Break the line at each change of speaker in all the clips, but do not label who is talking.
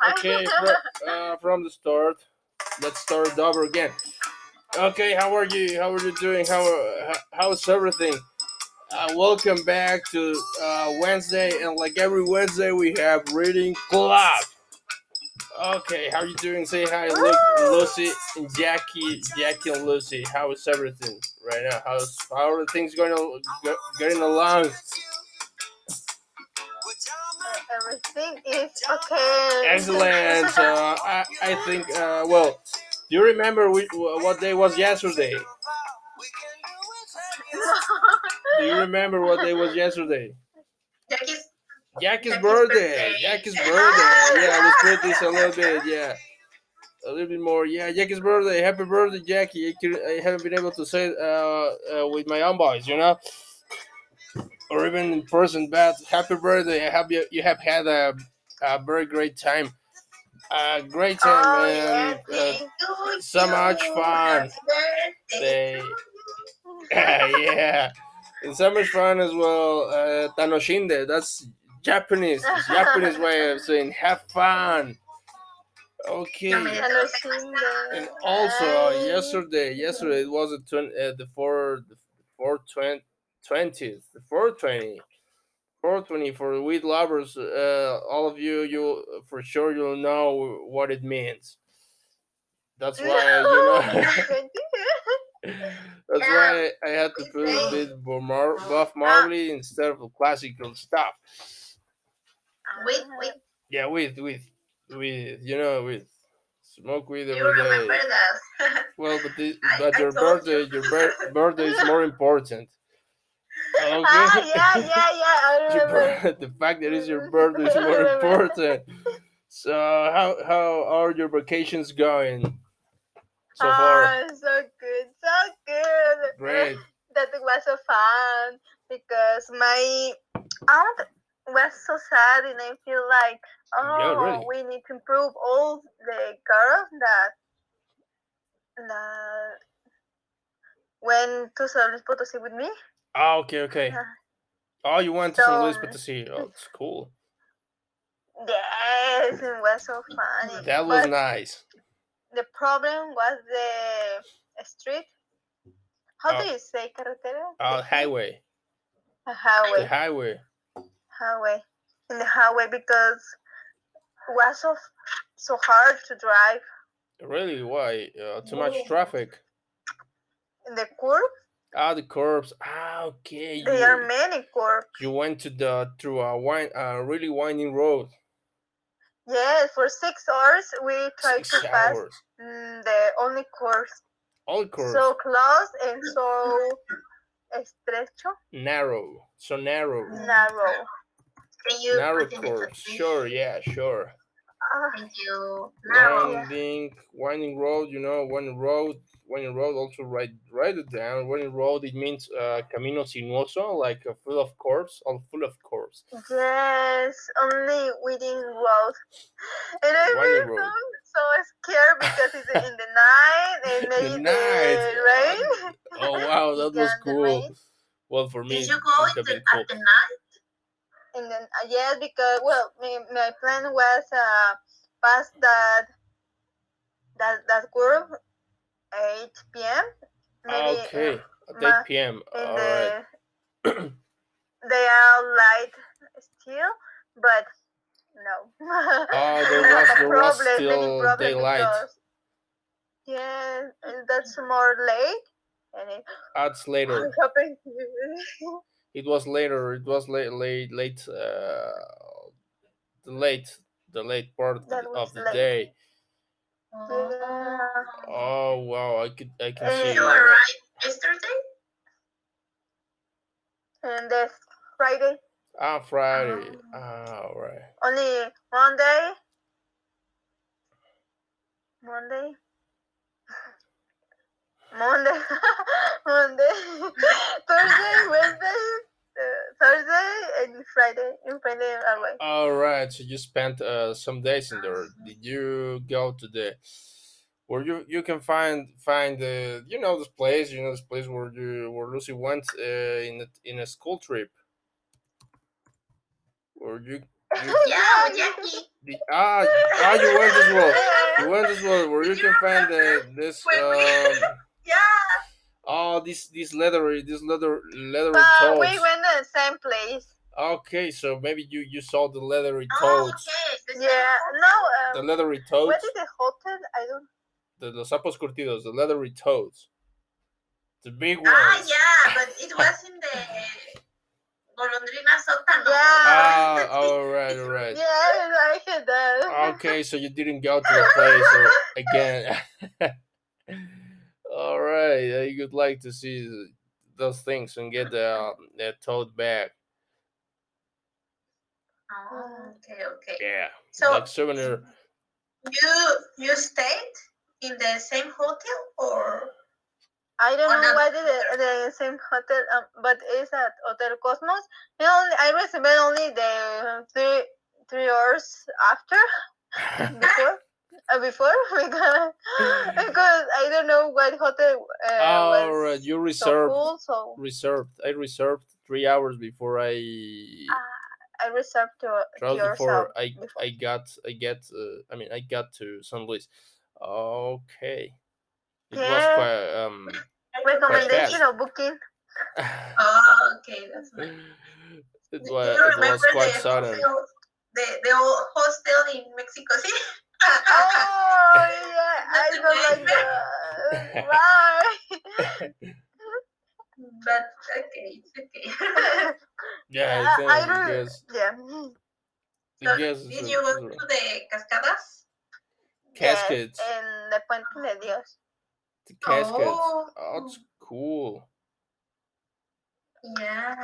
fine.
Okay, uh, from the start. Let's start over again. Okay, how are you? How are you doing? How how how's everything? Uh, welcome back to uh, Wednesday, and like every Wednesday, we have reading club. Okay, how are you doing? Say hi, look, Lucy and Jackie, Jackie and Lucy. How is everything right now? How's how are things going getting along?
Everything is okay.
Excellent. Uh, I I think uh, well. Do you remember we, what day was yesterday? Do you remember what day was yesterday?
Jackie's
Jackie's birthday.
birthday.
Jackie's birthday. Yeah, let's put this a little bit. Yeah, a little bit more. Yeah, Jackie's birthday. Happy birthday, Jackie. I, I haven't been able to say it uh, uh, with my own voice, you know, or even in person. But happy birthday. I hope you, you have had a, a very great time. A great time,
Oh,
and
yeah,
uh, so much fun. They yeah and so much fun as well uh, tanoshinde that's japanese japanese way of saying have fun okay
And I seen the-
and also uh, yesterday yesterday it was the twen- uh, the four the four twen- 20th the 420 420 for weed lovers uh, all of you you for sure you'll know what it means that's why you know That's why I had to put a bit more uh, buff uh, marbly instead of classical stuff.
Uh, wait, wait.
Yeah, with with with you know with smoke weed
You
every
remember
day. Well, but the,
I-
but
I
your birthday
you.
your birthday is more important. Okay.
Ah, yeah, yeah, yeah. I remember.
the fact that it's your birthday is more important. So how how are your vacations going so far?
Ah, so good, so good.
Great.
That was so fun because my aunt was so sad, and I feel like, oh,
Yeah, really.
we need to improve all the girls that that went to San Luis Potosí with me.
Oh, okay, okay.
Yeah.
Oh, you went to San Luis
So-
Potosí. Oh, it's cool.
Yes, it was so funny.
That was
But
nice.
the problem was the street. How
Oh.
do you say carretera?
Uh, highway.
A highway.
The highway.
highway in the highway because it was so so hard to drive
Really? Why? Uh, too much traffic.
in the curve.
Ah, the curbs. Ah, okay.
There are many curves.
you went to the through a wine, a really winding road.
Yes, for six hours we tried
Six
to pass
hours.
mm, the only course
All curves.
so close and so estrecho,
narrow. So narrow.
narrow.
Can you
Narrow
continue to
curves.
speak?
Sure. Yeah. Sure.
Ah,
Thank you. Now,
Winding, winding road. You know, winding road. Winding road. Also write write it down. Winding road. It means uh, camino sinuoso, like uh, full of curves, all full of curves.
yes, only within road. And I
Winding
feel
road.
so, so scared because it's in the night and
The
maybe
night.
the rain.
Oh wow, that was
Yeah, the
cool. Well, for me,
did you
it
go
would have
into,
been cool.
at the night?
And then uh, yes, because well, my, my plan was uh past that that that curve eight p.m. Maybe uh,
Okay, at 8 p.m. All
the
right.
they are light still, but no.
Oh, there was- there
Problem,
still daylight.
because- Yeah, and that's more late, and it,
That's later. It was later. It was late, late, late. Uh, the late, the late part of the
late.
day. Oh wow, I could, I can see.
You arrived yesterday?
and the Friday
Ah, Friday. Ah, all right.
only Monday. Monday. Monday, Monday, Thursday, Wednesday, uh, Thursday, and Friday. And Friday away.
All right. So you spent uh, some days in there. Did you go to the where you you can find find the you know this place you know this place where you where Lucy went uh, in a, in a school trip where you
Yeah, Jackie.
The, ah, ah, you went as well. You went as well, where you can find the, this
Wait, wait.
um
Yeah.
oh this this leathery this leather leathery
But we went to the same place.
Okay, so maybe you you saw the leathery
Oh,
toads.
okay. The
Yeah,
one.
no.
The
Um,
leathery
what
toads.
is the hotel? I don't.
The los sapos curtidos, the leathery toads. The big ones.
Ah, yeah, but it was in the Golondrina Sótano.
Yeah.
Ah, all right, all right.
Yeah, I heard that.
Okay, so you didn't go to the place again. All right, you would like to see those things and get the um, the toad back.
Oh, okay, okay.
Yeah,
So
like souvenir.
you you stayed in the same hotel or
I don't know
why
what is the, the same hotel, um, but it's at Hotel Cosmos. And only, I received only the three three hours after before. Uh, before because, because I don't know what hotel uh,
All
was
right, you
so
reserved
cool, so
reserved. I reserved three hours before I
I reserved to, to
traveled
yourself.
before I
before.
I got I get uh, I mean I got to San Luis. Okay, it was
Yeah.
quite um.
Recommendation
fast.
of booking.
oh, okay, that's nice.
it was
you
it was quite
the
sudden.
hostel, the the old hostel in Mexico City?
Oh yeah, I
That's
don't like
amazing.
that. Why?
but okay, it's okay.
Yeah,
I-
I think
I
I
don't-
guess
yeah.
So,
I guess
did you go to the cascadas?
Cascades.
Yes, en the Puente de Dios.
the cascades.
Oh.
Oh, it's cool.
Yeah.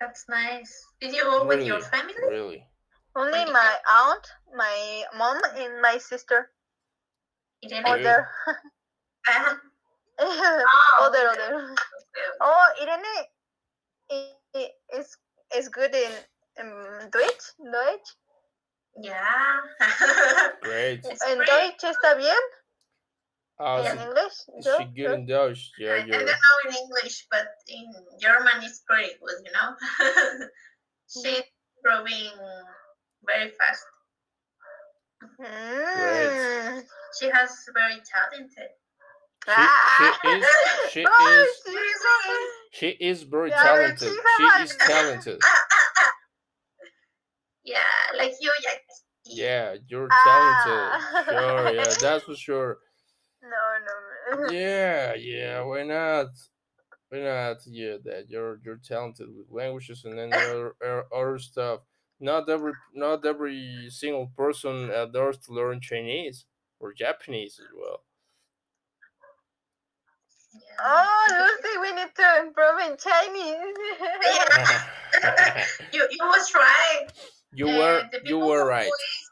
That's nice. Did you go with your family?
Really.
Only my aunt, my mom, and my sister.
Irene?
Oh,
Other, other,
Oh,
other. Oh, Irene i- i- is is good in, in Deutsch, Deutsch.
Yeah.
Great.
It's
En
pretty-
Deutsch está bien.
Ah, oh,
En
so
English,
is she good
yo.
in Dutch?
I,
Yeah,
I don't know in English, but in German it's pretty good, you know? She's mm-hmm. growing very fast.
Mm.
She has very talented.
She,
Ah.
she is she
Oh,
is she is very
Yeah,
talented.
she
is talented.
Yeah, like you, Jackie.
Yeah, you're
Ah.
talented. Sure, yeah, that's for sure.
No, no.
Yeah, yeah, why not? Why not? Yeah, that you're you're talented with languages and then other- other stuff. Not every not every single person adores to learn Chinese or Japanese as well.
Yeah.
Oh, Lucy, we need to improve in Chinese.
you, you was right.
you
Uh,
were
the
you were right.
is-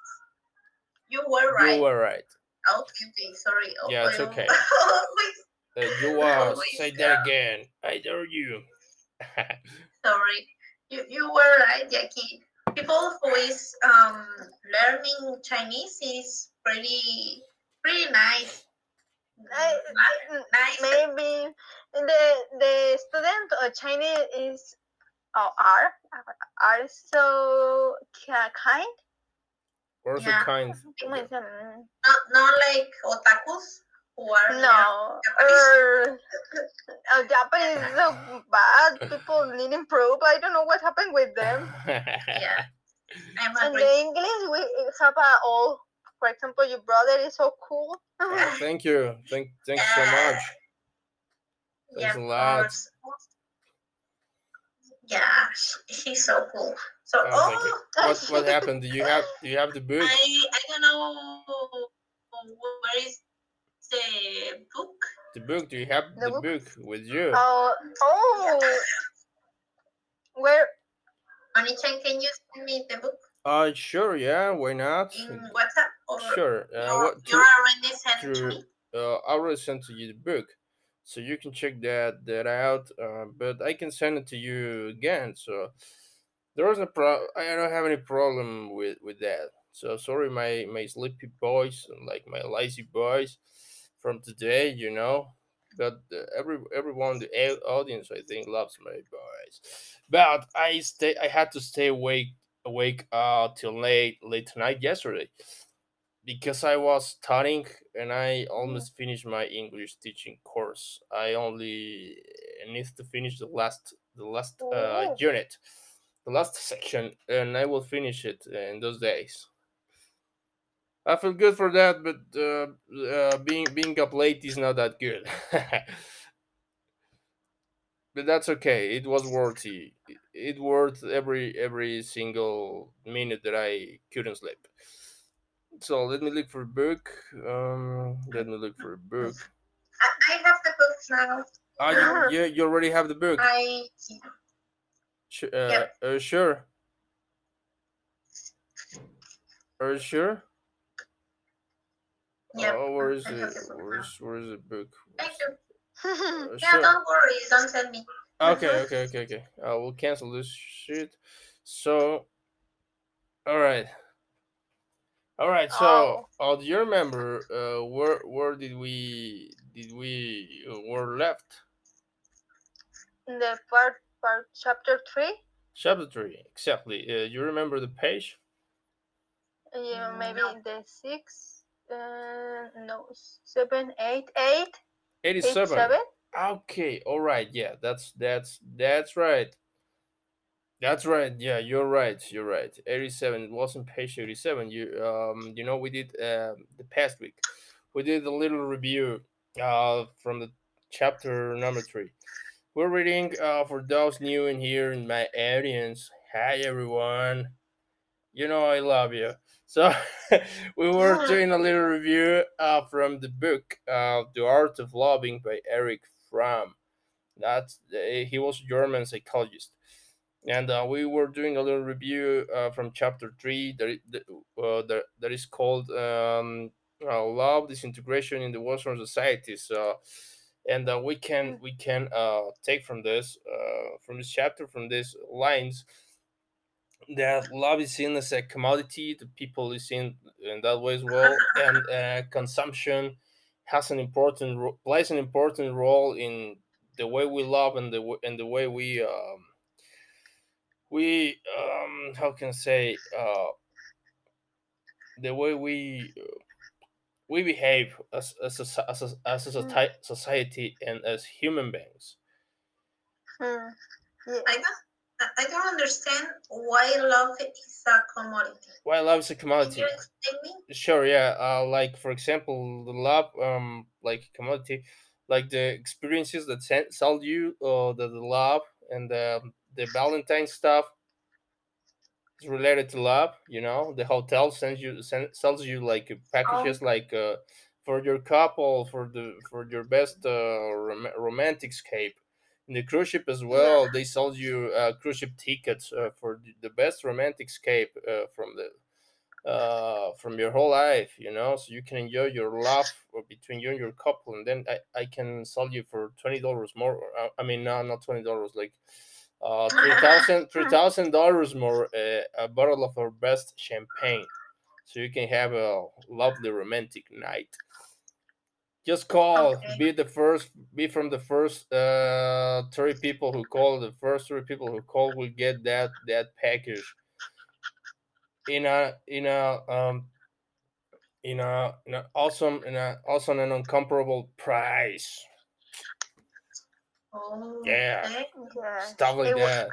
You were right.
You were right.
Okay, okay, sorry. Oh,
Yeah, it's okay.
always
Uh, you was
Always,
say
yeah.
that again. I dare you.
sorry. You you were right, Jackie. People who is um learning Chinese is pretty pretty nice.
I-
nice.
Maybe the the student of Chinese is oh, are are so kind.
Where's
Yeah.
the kind?
¿Cómo dicen?
Not not like otakus who are
No,
Japanese.
or uh, Japanese is so bad. People need improve. I don't know what happened with them.
Yeah, I'm
And the English we have a all. For example, your brother is so cool.
Thank you. Thank thanks so much.
Yeah,
Thanks a lot.
Yeah, sh- she's so cool. So,
Oh, thank
oh,
What what happened? Do you have do you have the book?
I I don't know where is the book.
The book? Do you have
The
the
book?
book with you?
Oh, oh. Where?
Onichan, can you send me the book
Uh sure, yeah, why not?
in WhatsApp or
Sure. Uh,
you
what
you already sent to
through
me?
uh, I already sent to you the book, so you can check that that out. Uh, but I can send it to you again. So there was a pro. I don't have any problem with with that. So sorry, my my sleepy boys like my lazy boys from today. You know, but uh, every everyone the audience I think loves my voice. But I stay I had to stay awake awake uh till late late tonight yesterday because I was studying and I almost finished my English teaching course. I only need to finish the last the last uh,
Oh.
unit, the last section, and I will finish it in those days. I feel good for that, but uh, uh, being being up late is not that good. but that's okay. It was worthy. It, it worth every every single minute that I couldn't sleep. So let me look for a book. Um, let me look for a book.
I, I have the book now.
Ah, you, you, you already have the book.
I
uh,
Yep.
Are sure? Are you sure?
Yep,
Oh, where is it?
have the book now.
Where's where's the book?
thank you.
Uh,
Yeah,
sure.
don't worry. Don't send me.
Okay, okay, okay, okay. I will cancel this shit. So, all right, all right. So, uh, do you remember uh, where where did we did we uh, were left?
In the part part chapter three,
Chapter three, exactly. Uh, you remember the page?
yeah, maybe
no.
the six, uh, no, seven, eight, eight, eight,
Eighty-seven.
seven.
Okay, all right. Yeah, that's that's that's right. That's right. Yeah, you're right. You're right. 87. It wasn't page 87. You um you know we did uh, the past week. We did a little review uh from the chapter number 3. We're reading uh for those new in here in my audience. Hi everyone. You know I love you. So we were doing a little review uh from the book uh The Art of Loving by Erich Fromm. That's uh, he was a German psychologist. And uh, we were doing a little review uh, from chapter three that that, uh, that, that is called um, uh, love disintegration in the western society. So and uh, we can we can uh, take from this uh, from this chapter from these lines that love is seen as a commodity the people is seen in that way as well and uh, consumption has an important ro- plays an important role in the way we love and the w- and the way we um, we um how can I say uh the way we uh, we behave as as a, as a, as a
Mm.
society and as human beings
Hmm. Yeah.
I don't. I- don't understand why love is a commodity.
why love is a
Can
commodity
you explain me?
sure yeah uh like for example the love um like commodity like the experiences that sell you uh the, the love and the the valentine stuff is related to love you know the hotel sends you send, sells you like packages like uh for your couple for the for your best uh rom- romantic scape in the cruise ship as well they sell you uh, cruise ship tickets uh, for the- best romantic escape uh, from the uh from your whole life you know? So you can enjoy your love between you and your couple and then i, I can sell you for $20 more or, uh, i mean no not $20 like uh $3000 $3000 more uh, a bottle of our best champagne so you can have a lovely romantic night just call
Okay.
be the first be from the first uh 30 people who call the first 30 people who call will get that that package in a in a um in a in a awesome in a awesome and incomparable price
Oh,
Yeah.
okay.
Yeah.
stuff like
It
that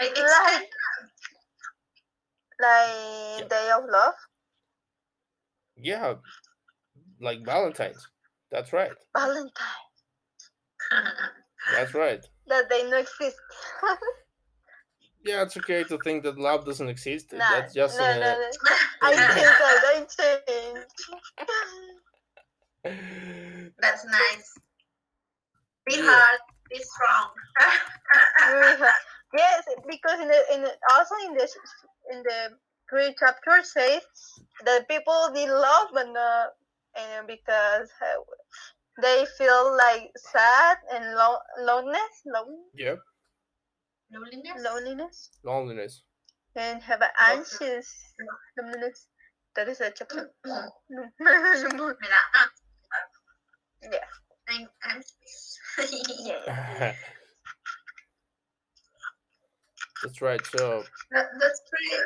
It's
Like, like Day of Love,
yeah like valentine's that's right
Valentine,
that's right
that they no exist.
yeah it's okay to think that love doesn't exist
Nah,
that's just
no,
uh,
no, no. I change that. I change.
That's nice. Be
Yeah.
hard. Be strong.
Yes, because in the in the, also in the in the three chapter says that people need love, but not and because uh, they feel like sad and lo- loneliness, lon-
yeah
Loneliness.
loneliness,
loneliness
and have an anxious loneliness. That is a chapter.
Mira, ah,
yeah.
I I'm, I'm
Yeah.
That's right. So
that, that's pretty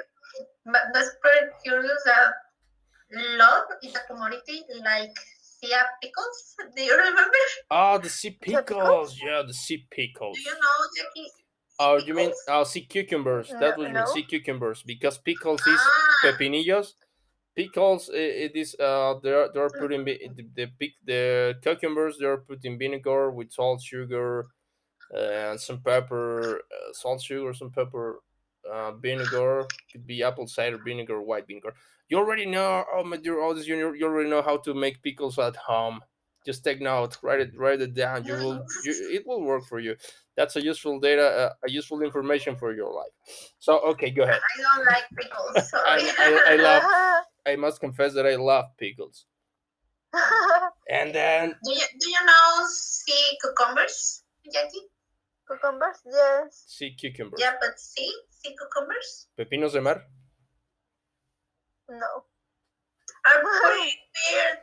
but that's pretty curious that love is a commodity like sea pickles. Do you remember?
oh, the sea
pickles?
pickles. Yeah, the sea pickles.
Do you know, Jackie?
Oh, you mean oh, sea cucumbers?
No,
that was
no.
sea cucumbers because pickles is
Ah,
pepinillos. Pickles, i- it is uh, they're they're putting the the pic the cucumbers. They're putting vinegar with salt, sugar, uh, and some pepper. Uh, salt, sugar, some pepper, uh, vinegar. Could be apple cider vinegar, white vinegar. You already know. Oh my dear audience, you you already know how to make pickles at home. Just take note, write it, write it down. You will, you, it will work for you. That's a useful data, uh, a useful information for your life. So, okay, go ahead.
I don't like pickles. Sorry.
I, I love. I must confess that I love pickles. And then
do you do you know sea cucumbers, Jackie?
Cucumbers, yes.
sea cucumbers,
Yeah, but sea sea cucumbers
pepinos de mar.
No.
are pretty weird.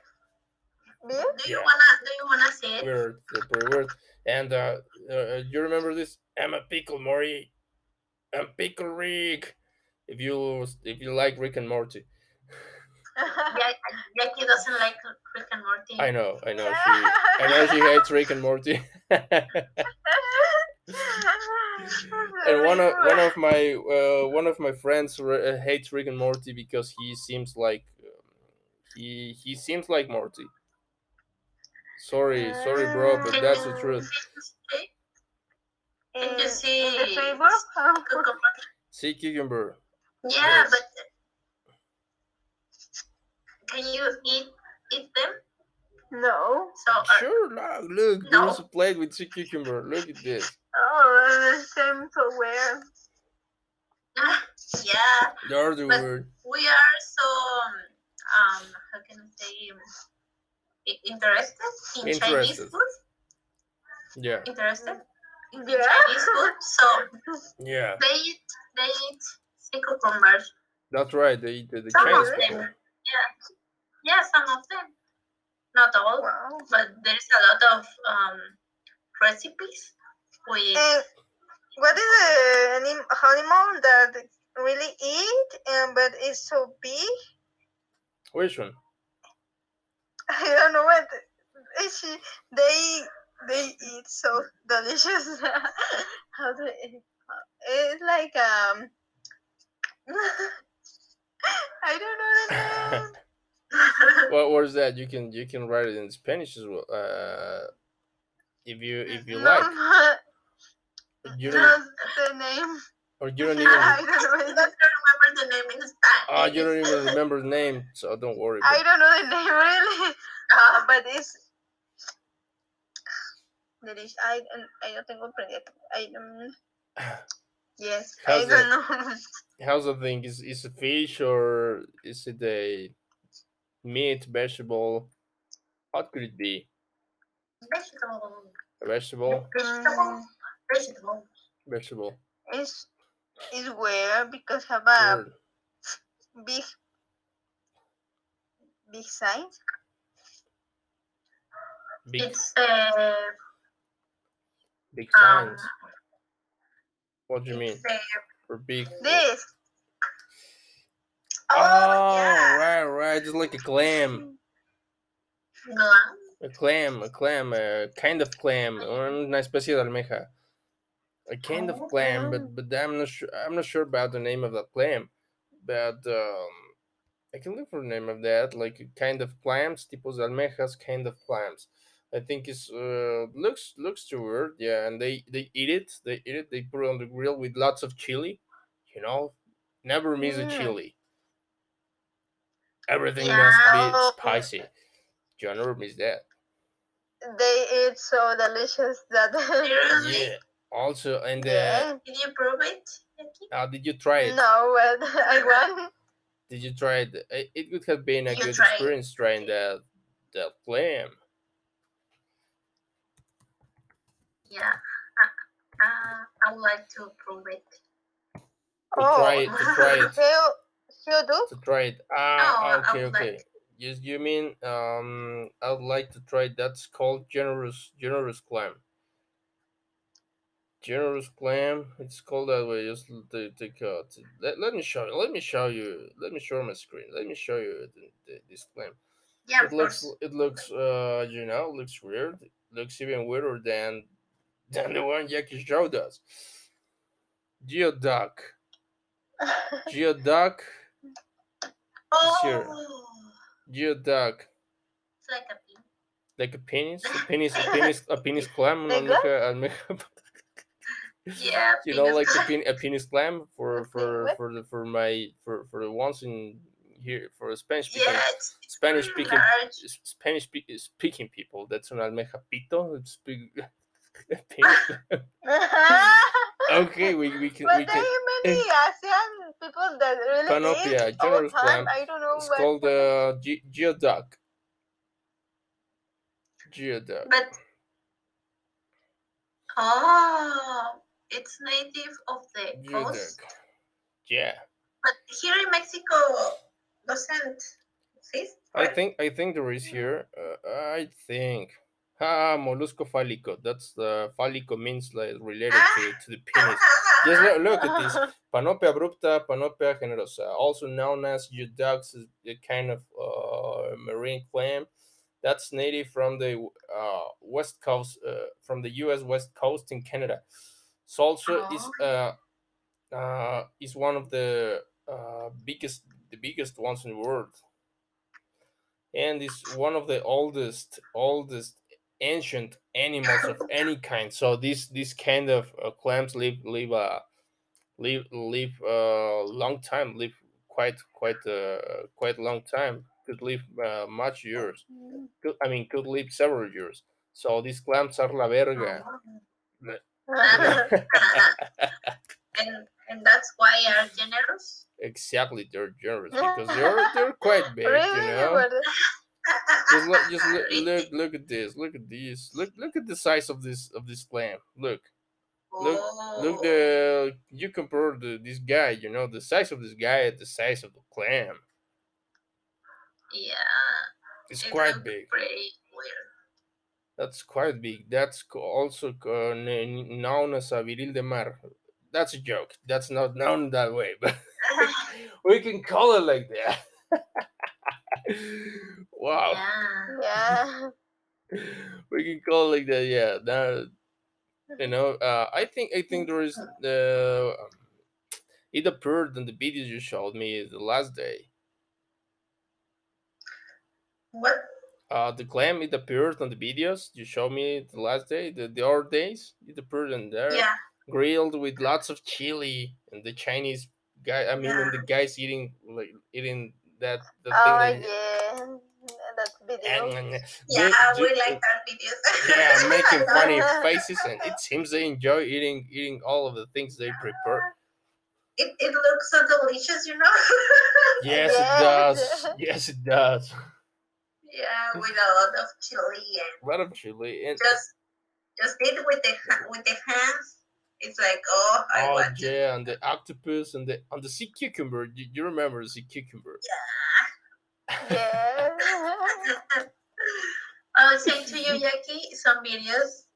Beer?
Do you
Yeah.
wanna do you wanna see it?
Weird, they're pretty weird. And uh, uh, you remember this? I'm a pickle Mori. I'm pickle Rick. If you if you like Rick and Morty,
Yeah, Jackie doesn't like Rick and Morty.
I know, I know she, I know she hates Rick and Morty. and one of one of my uh, one of my friends re- uh, hates Rick and Morty because he seems like um, he he seems like Morty. Sorry, sorry, bro, but that's the truth.
Can you see
in the flavor?
cucumber?
See cucumber.
Yeah,
Yes.
but can you eat eat them?
no.
So are,
Sure, look, look,
No.
there's a plate with sea cucumber. Look at this.
Oh, the same so weird.
yeah,
You're the
But-
word.
we are so um how can I say um, i- interested in Chinese food.
Yeah,
Interested in
Yeah.
Chinese food. So
yeah,
they eat they eat sea cucumbers.
that's right. They eat the, the
Some
Chinese
of
people.
them. Yeah, yeah, some of them. Not all,
Wow.
but there's a lot of um recipes with
And what is the anim- animal that really eat and but is so big?
Which one?
I don't know what is she they they eat so delicious. How do it, it's like um I don't know the name.
What what is that? You can you can write it in Spanish as well. Uh, if you if you
no,
like,
not-
you don't
the name.
or you don't even.
I don't know.
I don't remember the name in Spanish.
Oh, you don't even remember the name, so don't worry.
I don't know the name really. Uh, but it's delicious. I I don't tengo. I don't. Yes, I
How's
don't know.
How's the thing? Is is it fish or is it a meat vegetable? What could it be?
vegetable.
A vegetable?
Vegetable. Vegetable.
Vegetable.
It's it's weird because have a
Word.
big big size.
Big
It's uh,
big
um.
What do you mean?
uh,
For big.
This.
Oh,
yeah.
right, right. It's like a clam.
glam.
A clam, a clam, a kind of clam, una especie de almeja. A kind of
Oh,
clam, but but I'm not sure. I'm not sure about the name of that clam, but um, I can look for the name of that. Like a kind of clams, tipos de almejas, kind of clams. I think it's uh looks looks too weird. Yeah, and they they eat it. They eat it. They put it on the grill with lots of chili. You know, never miss a
Mm.
chili. Everything
Yeah.
must be
Oh.
spicy. You never miss that.
They eat so delicious that.
Yeah. Also, and uh,
yeah.
Did you prove it?
Uh, did you try it?
No, but I want.
Did you try it? It, it would have been a
You
good
tried.
experience trying the the clam.
Yeah. Uh, uh, I would like to prove it.
To try it, to try it,
He'll, he'll do.
to try it.
Oh,
Ah, okay, okay.
like-
Yes, you mean um I would like to try that's called generous generous clam. Generous clam. It's called that way. Just to take out. Let, let me show you. Let me show you. Let me show my screen. Let me show you the, the, this clam.
Yeah,
It looks
course.
it looks uh you know looks weird. It looks even weirder than than the one Jackie showed does. Geoduck. Geoduck.
Oh.
Geoduck.
it's like a pin.
Like a penis, a penis, a penis, a penis clam.
Like
Una almeja, almeja.
Yeah,
you know, like a, pin, a penis clam for for for the for my for for the ones in here for Spanish speaking
it's
Spanish speaking. Spanish spe- speaking people. That's an almeja pito. It's big. okay, we we can
but
we
there
can.
are many Asian people that really
Panopea,
eat all
generous
time. I don't know
It's
what.
called uh, Ge- geoduck. Geoduck.
But oh, it's native of the coast.
Yeah.
But here in Mexico doesn't exist.
I think I think there is here. Uh, I think. Ah, mollusco fálico. That's the fálico means like related to, to the penis. Just look, look at this. Panopea abrupta, Panopea generosa, also known as geoducks, is a kind of uh, marine clam that's native from the uh, west coast, uh, from the U.S. west coast in Canada. So also is uh, uh, is one of the uh, biggest the biggest ones in the world, and is one of the oldest oldest ancient animals of any kind. So this this kind of uh, clams live live uh, live live a long time, live quite quite uh, quite long time. Could live uh, much years. Could, I mean, could live several years. So these clams are la verga.
and and that's why are generous.
exactly, they're generous because they're they're quite big.
really?
You know. Just look, just look, look, look at this. Look at this. Look, look at the size of this of this clam. Look, look, look.
Oh.
The you compare the this guy. You know the size of this guy at the size of the clam.
yeah,
It's
it
quite big.
Pretty.
That's quite big. That's co- also co- n- n- known as a viril de mar. That's a joke. That's not known that way, but we can call it like that. wow,
yeah.
yeah.
we can call it like that. Yeah, that you know. Uh, I think I think there is the. Um, it appeared in the videos you showed me the last day.
What?
Uh, the clam it appeared on the videos you showed me the last day, the, the other days. It appeared in there.
Yeah.
grilled with lots of chili and the Chinese guy I mean and the guys eating like eating that the
Oh
thing
yeah. That's video.
that,
Yeah,
They-
we
they-
like our videos.
yeah making funny faces and it seems they enjoy eating eating all of the things they prepare
It, it looks so delicious, you know.
yes
Yes.
it does yes it does
yeah, with a lot of chili and
a lot of chili and
just just eat with the with the hands. It's like oh, I
oh
want to.
yeah and the octopus and the on the sea cucumber you, you remember the sea cucumber
yeah. Yeah.
I'll send to you, Jackie, some videos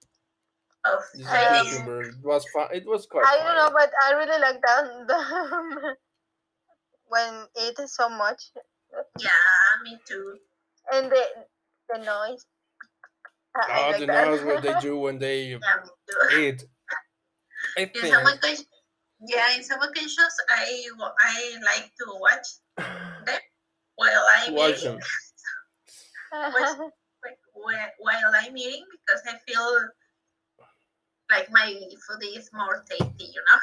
of
the sea cucumber it was fun it was quite
I don't know, but I really like that. The, when it is so much,
Yeah, me too.
And the the noise. I, I
oh
like
the
that.
noise what they do when they
Yeah, me
eat I
In
think
some occasions, yeah, in some occasions, I I like to watch them while I'm
watch
eating.
them.
wh- wh- while I'm eating because I feel like my food is more tasty, you know.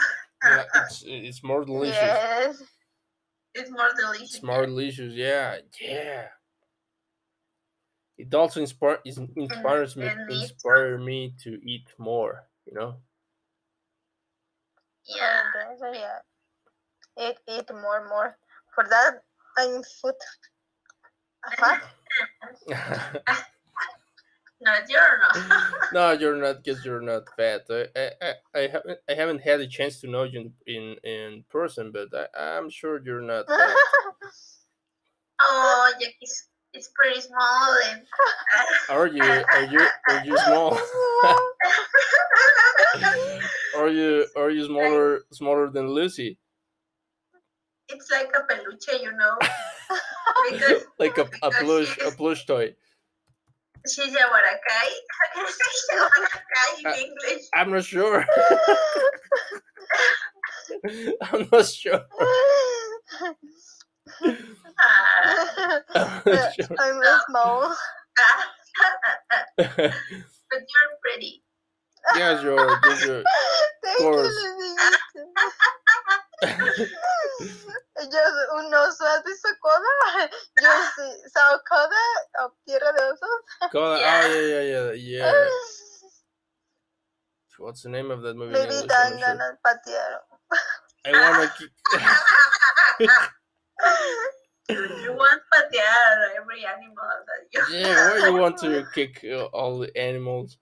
Yeah, it's it's more delicious.
yes.
it's more delicious.
It's more delicious. Yeah, yeah. It also inspire mm-hmm. inspires me inspire me to eat more. You know.
Yeah.
Yeah. Eat eat more more. For that, I'm food fat.
No, you're not.
no, you're not because you're not fat. I, I, I, haven't I haven't had a chance to know you in in, in person, but I, I'm sure you're not fat.
oh, Jackie's it's pretty small and
Are you are you are you small? are you are you smaller smaller than Lucy?
it's like a peluche, you know. Because
Like a, a plush a plush toy.
she's a Huarakai. How can I say Huarakai in
Uh,
English?
I'm not sure. I'm not sure. I'm not sure.
I'm small.
but you're pretty.
yes, you're. Yes, you're.
Thank
course.
you, Luisito. Ellos, un oso has visto coda. Yo sí, sao coda o tierra de osos.
God, oh ah, yeah, yeah, yeah, yeah. What's the name of that movie? in
Maybe
English?
dan
I'm not sure.
ganas patear.
I wanna keep.
you want patear every animal that you
yeah, why you want to kick uh, all the animals?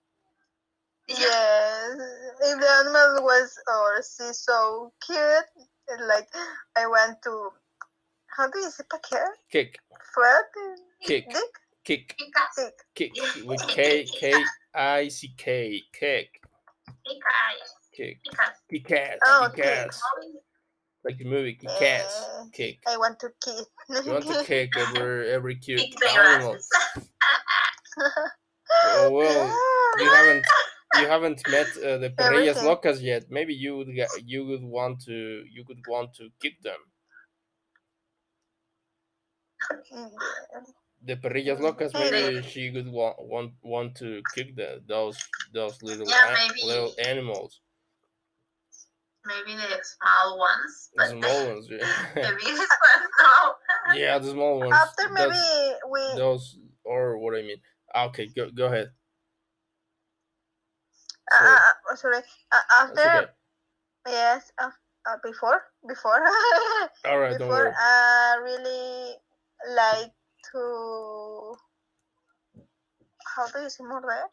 Yes, if the animal was or see so cute, like I went to how do you say patear?
Kick,
Flat?
Kick.
Dick?
kick,
Because
Dick.
kick with K K I C K, kick,
because
kick,
because
kick ass,
Oh,
kick
kick.
ass, like the movie kick ass,
Yeah.
kick.
I want to kiss.
You want to kick every every cute
kick
animal. Oh well, you haven't you haven't met uh, the Perrillas
Everything.
locas yet. Maybe you would get, you would want to you would want to kick them. The Perrillas locas. Maybe she would want want want to kick the those those little
Yeah,
a-
maybe.
little animals,
Maybe the small ones,
the
but
small ones.
the
Yeah,
biggest ones, no.
yeah the small ones.
After maybe
That's-
we
those or what I mean. Ah, Okay, go go ahead.
uh,
sorry.
uh, uh, sorry uh, after
okay.
yes uh, uh, before before
All right, don't worry.
I really like to how do you say there?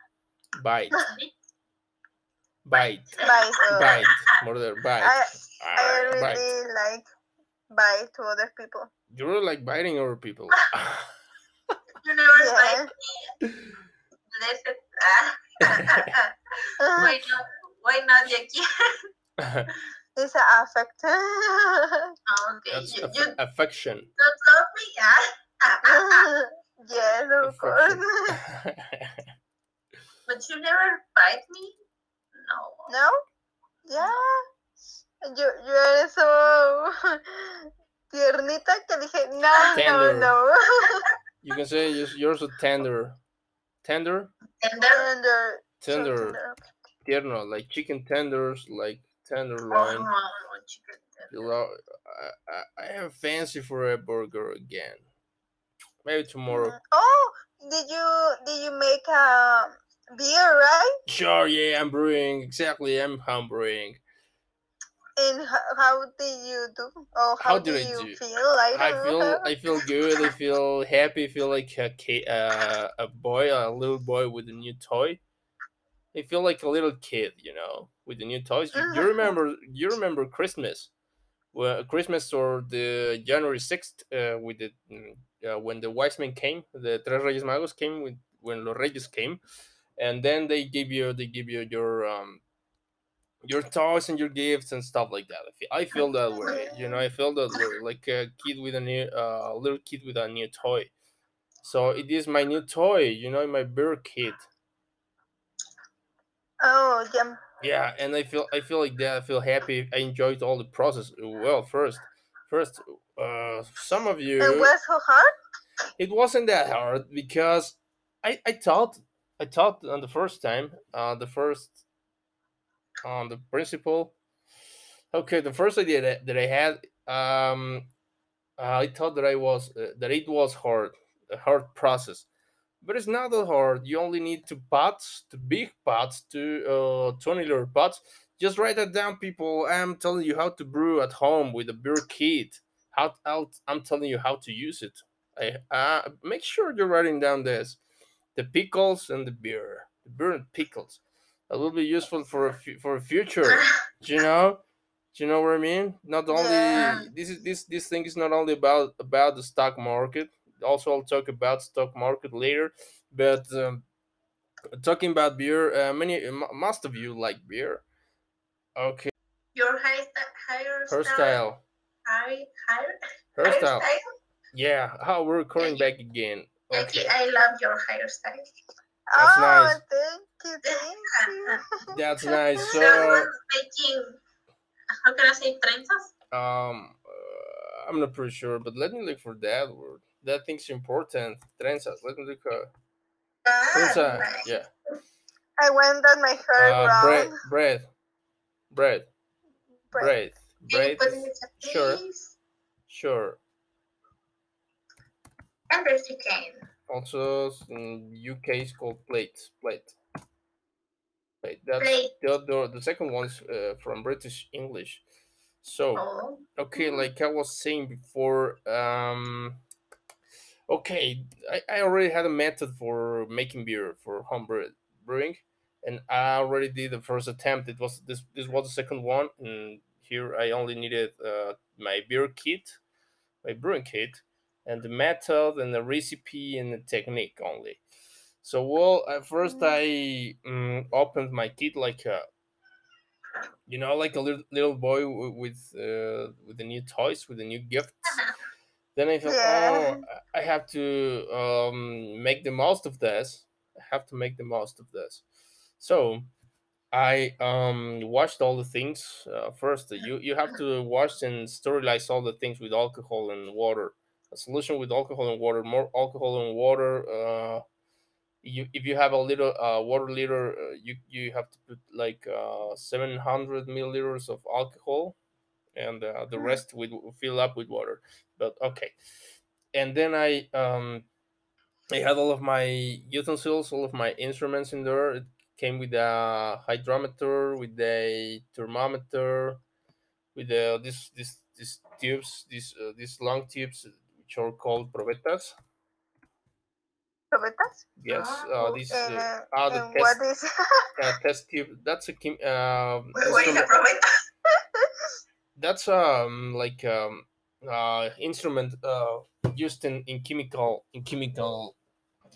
Bite, bite,
bite uh,
bite, murder, bite.
I I
Ah, bite.
really like bite to other people
You really like biting other people.
You never
Yeah.
like me. Ah. why not? Why not, Jackie?
it's an affect
okay,
That's
you,
aff-
you
affection.
don't love me, ah?
yes of course
but you never bite me. No.
no yeah you you are so tiernita que dije no
Tender.
no no
you can say you're, you're so tender. Tender?
Tender.
tender so
Tender.
tender.
Tierno, like chicken tenders, like tenderloin.
Oh, chicken
You
tender.
know, I, I, I have fancy for a burger again. Maybe tomorrow.
Mm. Oh, did you did you make a beer right?
Sure, yeah, I'm brewing. Exactly, I'm home brewing.
And how, how did you do? Oh,
How
how, do you
do?
feel? I
I feel. I feel good. I feel happy. I feel like a ki- uh, a boy, a little boy with a new toy. I feel like a little kid, you know, with the new toys. You, you
Mhm.
remember? You remember Christmas? Well, Christmas or the January sixth, uh, with the mm, uh, when the wise men came, the Tres Reyes Magos came with when los Reyes came, and then they give you they give you your um your toys and your gifts and stuff like that. I feel, I feel that way, you know. I feel that way, like a kid with a new, uh, little kid with a new toy. So it is my new toy, you know, my bear kit.
Oh, yeah.
Yeah, and I feel I feel like that. I feel happy. I enjoyed all the process. Well, first, first, uh, some of you,
It was so hard.
it wasn't that hard because I I thought I thought on the first time, uh, the first on the principle. Okay, the first idea that, that I had, um, I thought that I was uh, that it was hard, a hard process, but it's not that hard. You only need two pots, two big pots, two uh, twenty liter pots. Just write that down, people. I'm telling you how to brew at home with a beer kit. How, how I'm telling you how to use it. I, uh, make sure you're writing down this, the pickles and the beer, the beer and pickles. That will be useful for a for a future. Do you know? Do you know what I mean? Not only
Yeah.
this is this this thing is not only about about the stock market. also I'll talk about stock market later. But um, talking about beer, uh, many m- most of you like beer. Okay,
Your hair, hairstyle.
hairstyle,
Hair, hair,
hairstyle.
hairstyle.
Yeah, how we're recording back again.
Jackie,
Okay,
I love your hairstyle.
That's
oh,
nice.
thank you, thank you.
that's nice.
So
So,
making, how can I say, trenzas?
um, uh, I'm not pretty sure, but let me look for that word. That thing's important. Trenzas. Let me look. Uh,
Ah,
trenza.
nice.
Yeah.
I went on my hair
Uh, bread, bread, bread,
Bread.
bread, bread.
put in the
Sure. Sure.
And if you can.
Also, in UK is called plate. Plate. Plate. That's
Plate.
the other. The second one's uh, from British English. So
Oh.
okay, like I was saying before, um, okay, I, I already had a method for making beer for home brewing, and I already did the first attempt. It was this this was the second one, and here I only needed uh, my beer kit, my brewing kit, and the method and the recipe and the technique only. So well, at first I um, opened my kit like a, you know, like a little little boy with uh, with the new toys, with the new gifts. Then I thought,
Yeah.
oh, I I have to um, make the most of this. I have to make the most of this. So I um, washed all the things uh, first. You you have to wash and sterilize all the things with alcohol and water. A solution with alcohol and water, more alcohol and water. Uh, you if you have a little uh, water liter, uh, you you have to put like uh, seven hundred milliliters of alcohol, and uh, the
Mm.
rest with fill up with water. But okay, and then I um I had all of my utensils, all of my instruments in there. It came with a hydrometer, with a thermometer, with the this this these tubes, these uh, these long tubes, are called probetas.
Probetas?
Yes,
Ah,
uh, these uh,
uh,
the test
what is
test tube. That's a chem- uh,
What is a probeta?
That's um like um uh instrument uh used in in chemical in chemical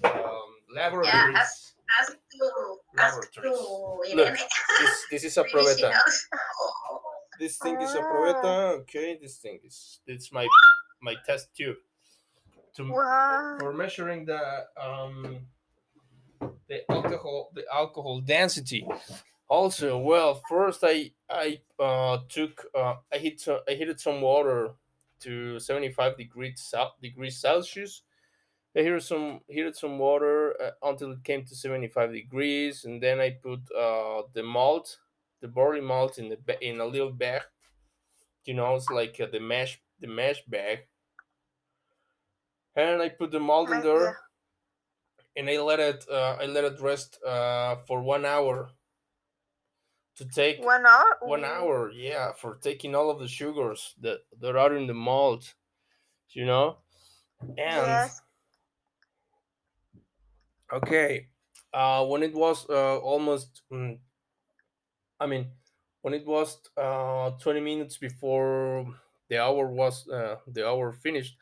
um, laboratories.
Ask to, ask to
Laboratories.
Irene.
This this is a probeta. This thing is a
Ah.
probeta. Okay, this thing is it's my my test tube to for measuring the um the alcohol the alcohol density. Also well first i i uh took uh i hit i heated some water to 75 degrees degrees celsius. I heated some heated some water uh, until it came to 75 degrees and then i put uh the malt the barley malt in the in a little bag. You know it's like uh, the mesh the mesh bag and i put the malt in there and I let it uh, I let it rest uh, for one hour to take
One hour?
one hour yeah for taking all of the sugars that that are in the malt you know and
Yes.
okay uh, when it was uh, almost mm, I mean when it was uh, 20 minutes before the hour was uh, the hour finished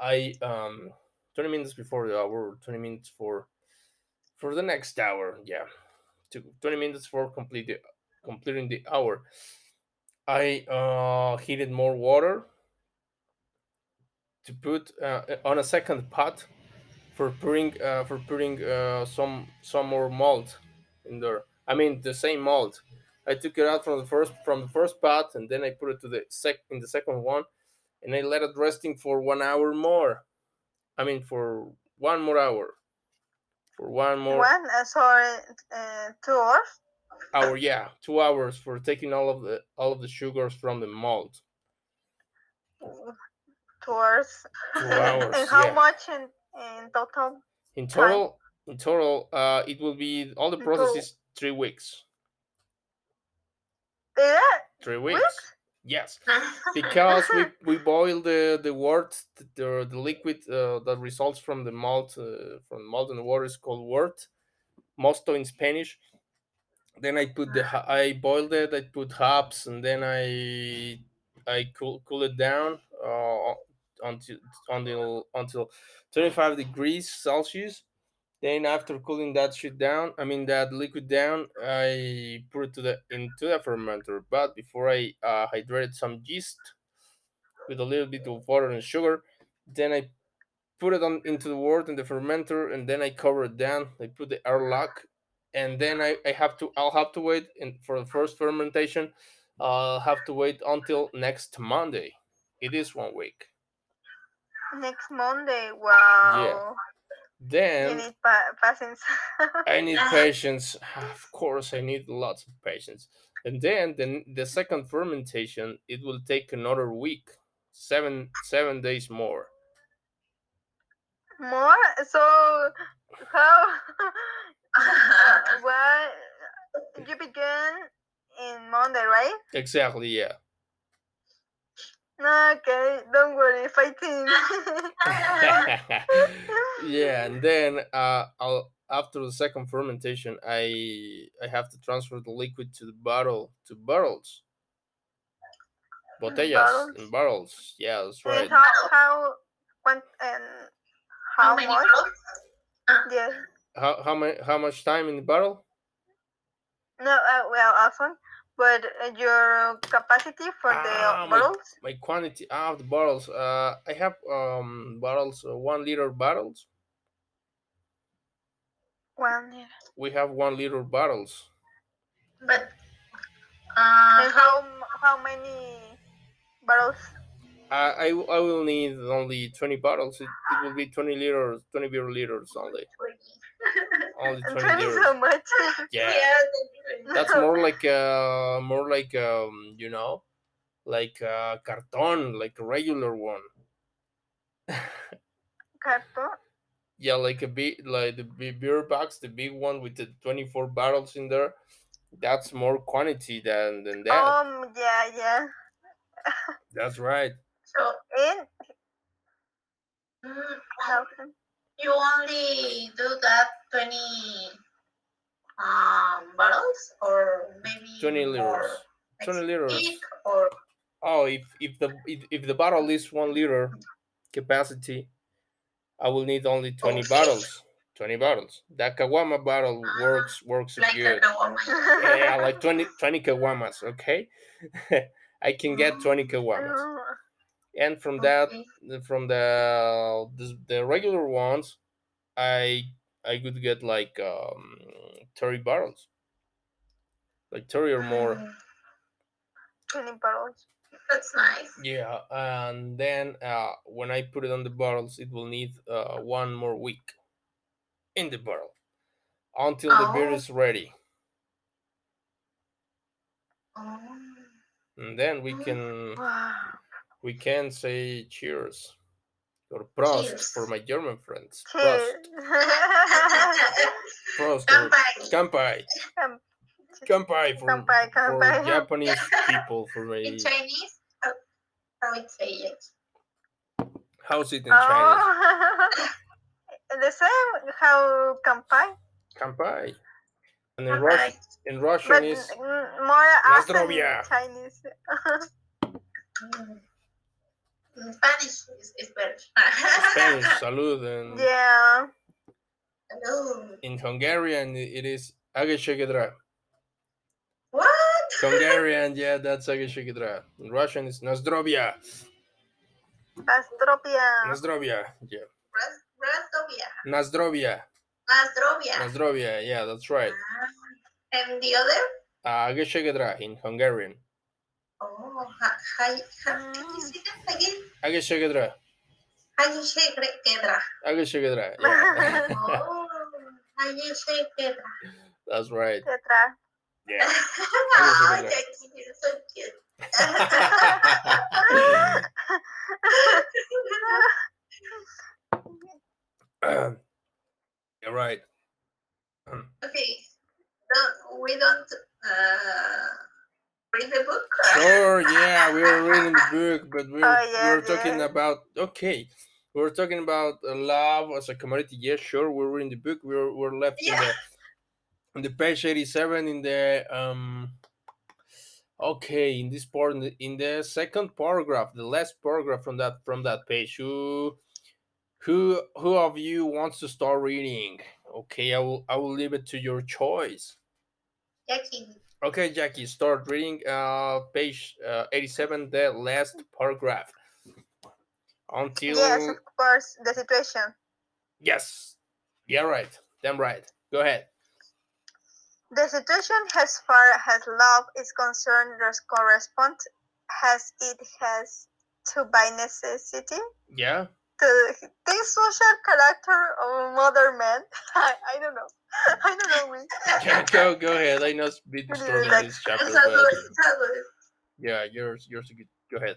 I um 20 minutes before the hour 20 minutes for for the next hour yeah. To 20 minutes for complete the, completing the hour. I uh heated more water to put uh, on a second pot for putting uh, for putting uh, some some more malt in there. I mean the same malt. I took it out from the first from the first pot and then i put it to the sec in the second one and i let it resting for one hour more i mean for one more hour for one more
One, uh, sorry, uh, two hours?
hour yeah two hours for taking all of the all of the sugars from the malt
Two hours.
Two hours,
and how
yeah.
much in, in total?
in total in total uh it will be all the process is three weeks
Yeah,
three weeks
Weeks?
Yes because we we boil the the wort the, the liquid uh, that results from the malt uh, from malt and water is called wort mosto in spanish then i put the i boiled it i put hops and then i i cool, cool it down uh, until until until 25 degrees Celsius. Then after cooling that shit down, I mean that liquid down, I put it to the into the fermenter. But before I uh, hydrated some yeast with a little bit of water and sugar, then I put it on into the wort in the fermenter, and then I cover it down. I put the air lock, and then I, I have to I'll have to wait in, for the first fermentation. I'll have to wait until next Monday. It is one week.
Next Monday. Wow. You
Then
need pa- patience.
I need patience. Of course, I need lots of patience. And then the, the second fermentation, it will take another week, seven seven days more.
More? So how? what? You begin in Monday, right?
Exactly, yeah.
Okay, don't worry, fighting.
yeah, and then uh, I'll after the second fermentation, I I have to transfer the liquid to the bottle to barrels. Botellas
Barrels?
and barrels. Yeah, that's
and
right.
how how when and how,
How many
much?
bottles?
Yes.
How how many how much time in the barrel?
No, uh, well, often, but uh, your capacity for
Ah,
the
my-
bottles?
My quantity of the bottles. Uh, I have um bottles, uh, one liter bottles.
One liter.
We have one liter bottles.
But uh,
how how many bottles?
I, I will need only twenty bottles. It, it will be twenty liters, twenty beer liters only. Only
And
twenty
twenty
liters.
so much.
Yeah,
yeah,
that's more like uh more like um you know, like uh carton, like a regular one.
Carton.
yeah, like a big like the big beer box, the big one with the twenty four bottles in there. That's more quantity than than that.
Um. Yeah. Yeah.
That's right.
so
And
mm,
how?
you only do that 20 um, bottles or maybe
20
more
liters.
next
20 liters.
or
Oh, if if the if, if the bottle is one liter capacity, I will need only twenty
Okay.
bottles. Twenty bottles. That kawama bottle
Ah,
works works
like
good. Yeah, like 20, 20 kawamas. Okay, I can get twenty kawamas,
Oh,
and from that from the, the the regular ones, I I could get like um thirty bottles, like thirty or more.
Mm,
Twenty bottles.
That's nice.
Yeah, and then uh, when I put it on the barrels, it will need uh, one more week in the barrel until the beer
Oh.
is ready,
Oh.
and then we
Mm.
can
Wow.
we can say cheers or prost
Cheers.
for my German friends.
Cheers.
Prost, prost or
Kampai.
kampai,
Kam-
kampai for,
Kampai,
for. Japanese people. For my
In Chinese, how, how it say it?
how's it in oh. Chinese?
Oh. the same how kampai,
Kampai, and in
Kampai.
Russian in Russian
but
is
n- more often. Chinese.
Mm. In Spanish is, is better.
Spanish salud, and
yeah.
Hello.
in Hungarian it is agashegedra.
What?
Hungarian, yeah, that's agashegedra. In Russian is nazdrovya.
Astropia.
Nazdrovya, yeah.
Ras- Rasovia.
Nazdrovya.
Nasdrovia.
Yeah, that's right.
Ah. And the other?
Uh, agashegedra in Hungarian.
Oh, ha- hi- ha- can you say that again?
Agashegedra.
Hayeshekedra.
Agashegedra, yeah.
Oh, Hayeshekedra.
that's right.
Tetra.
Yeah.
Oh, Jackie, you're so cute.
You're right.
okay, don't, we don't uh, read the book?
Sure, yeah, we were reading the book, but we were,
Oh,
we were talking
yeah.
about okay. We were talking about uh, love as a commodity. Yes, sure, we were in the book. We were, we were left
Yeah.
in the in the page eighty-seven in the um Okay, in this part, in the, in the second paragraph, the last paragraph from that from that page, who who who of you wants to start reading? Okay, I will I will leave it to your choice.
Jackie.
Okay, Jackie, start reading uh page uh, 87, the last paragraph. Until
Yes, of course, the situation.
yes. Yeah, right. Damn right. Go ahead.
The situation as far as love is concerned does correspond as it has to by necessity
Yeah.
The social character of mother man. I, I don't know. I don't know. we-
Yeah, go go ahead. I know it's a bit
Really like-
this chapter, but
good. It's all good.
yeah, yours yours good. Go ahead.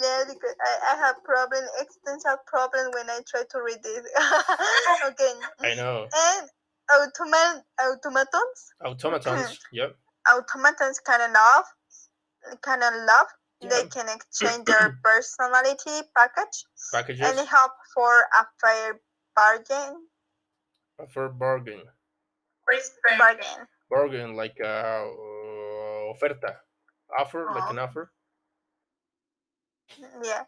Yeah, because I, I have problem, existential problem when I try to read this. okay.
I know.
And automat automatons,
Automatons. Hmm. yep.
automatons can love, can love. They can exchange their personality package
Packages
and help for a fair bargain.
for bargain.
Chris
Bargain.
Bargain like a uh oferta. Offer like an offer.
Yeah.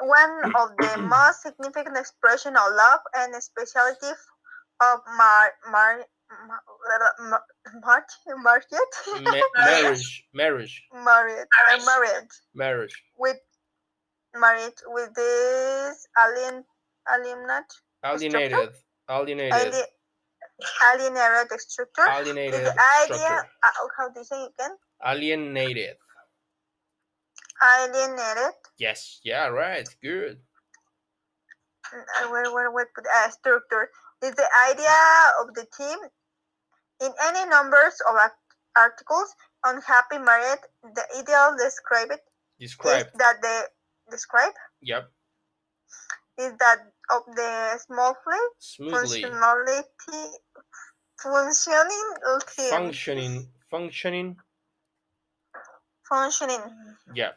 One of the most significant expression of love and specialty of mar mar mar mar mar- market
Ma- marriage, marriage,
married
Marriage.
married
marriage.
with married with this alien alienate
Alienated, alienated,
ali- alienated structure.
Alienated
the idea
structure.
uh, how do you say it again?
Alienated.
Alienated.
Yes. Yeah. Right. Good.
uh, where where where put uh, structure is the idea of the team in any numbers of articles on happy married the ideal describe it is
Describe.
that the describe
Yep.
is that of the small fleet
Smoothly
functionality functioning team
functioning, functioning.
functioning
Yeah.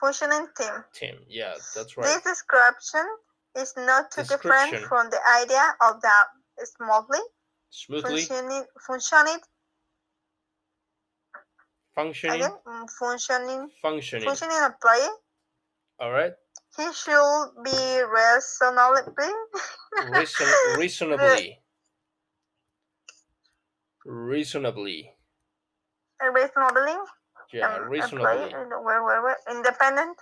functioning team
Tim. Yeah. That's right this
description is not too different from the idea of the smoothly
Smoothly
functioning functioning
functioning,
again mm, functioning
functioning.
functioning
All right.
he should be reasonably
Reason, reasonably. Reasonably.
reasonably
Yeah.
um,
Reasonably.
where, where, where, independent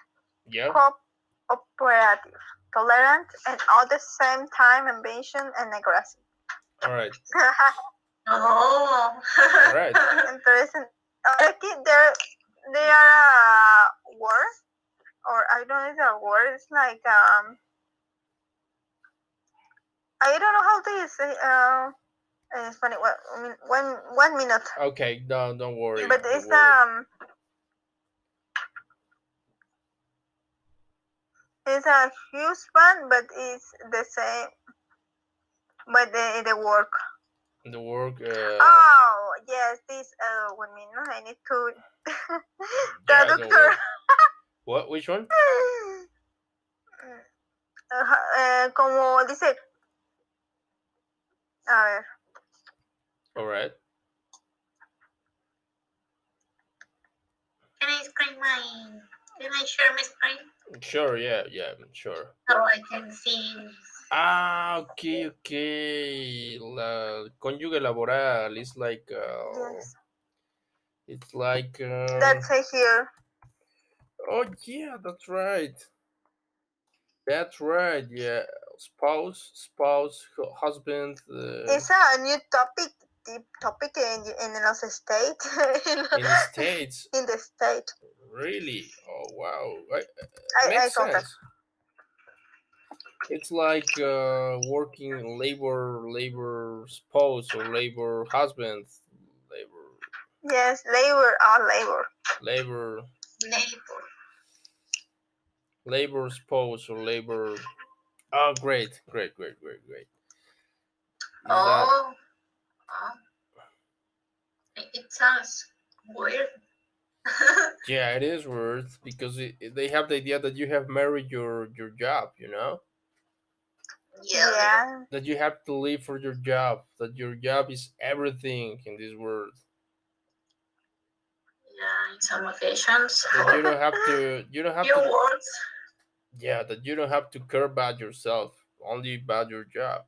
Yeah.
cooperative tolerant and at the same time ambitious and aggressive
All right.
Oh.
All right.
interesting uh, okay, there they are a word or I don't know if it's a word it's like um I don't know how to say uh in Spanish one, I mean, one one minute
Okay. No, don't worry.
but it's
worry.
um it's a huge one but it's the same but the the work
the work. Uh,
oh yes this uh one minute i need to
yeah, don't
traductor
worry. What? Which one?
Ajá, eh, como dice a ver
All right.
Can I screen my? Can I share my screen
Sure. Yeah. Yeah. Sure.
so I can see?
Ah, okay, okay. La cónyuge laboral is like uh,
yes
it's like uh,
that's it here
oh yeah, that's right. That's right. Yeah, spouse, spouse, husband. Uh,
it's a new topic deep topic in in the state
in the states,
in the state
really? Oh wow, I,
I, I
makes
thought that
sense. It's like uh, working labor, labor spouse or labor husband, labor,
yes labor or labor
labor.
Neighbor.
labor spouse or labor oh great great great great great Is that-
Oh. oh. It it sounds weird.
yeah it is weird because it, it- they have the idea that you have married your your job you know
yeah.
yeah
that you have to live for your job that your job is everything in this world
Yeah, in some occasions.
That you don't have to. You don't have
Few
to.
words.
Yeah, that you don't have to care about yourself. Only about your job.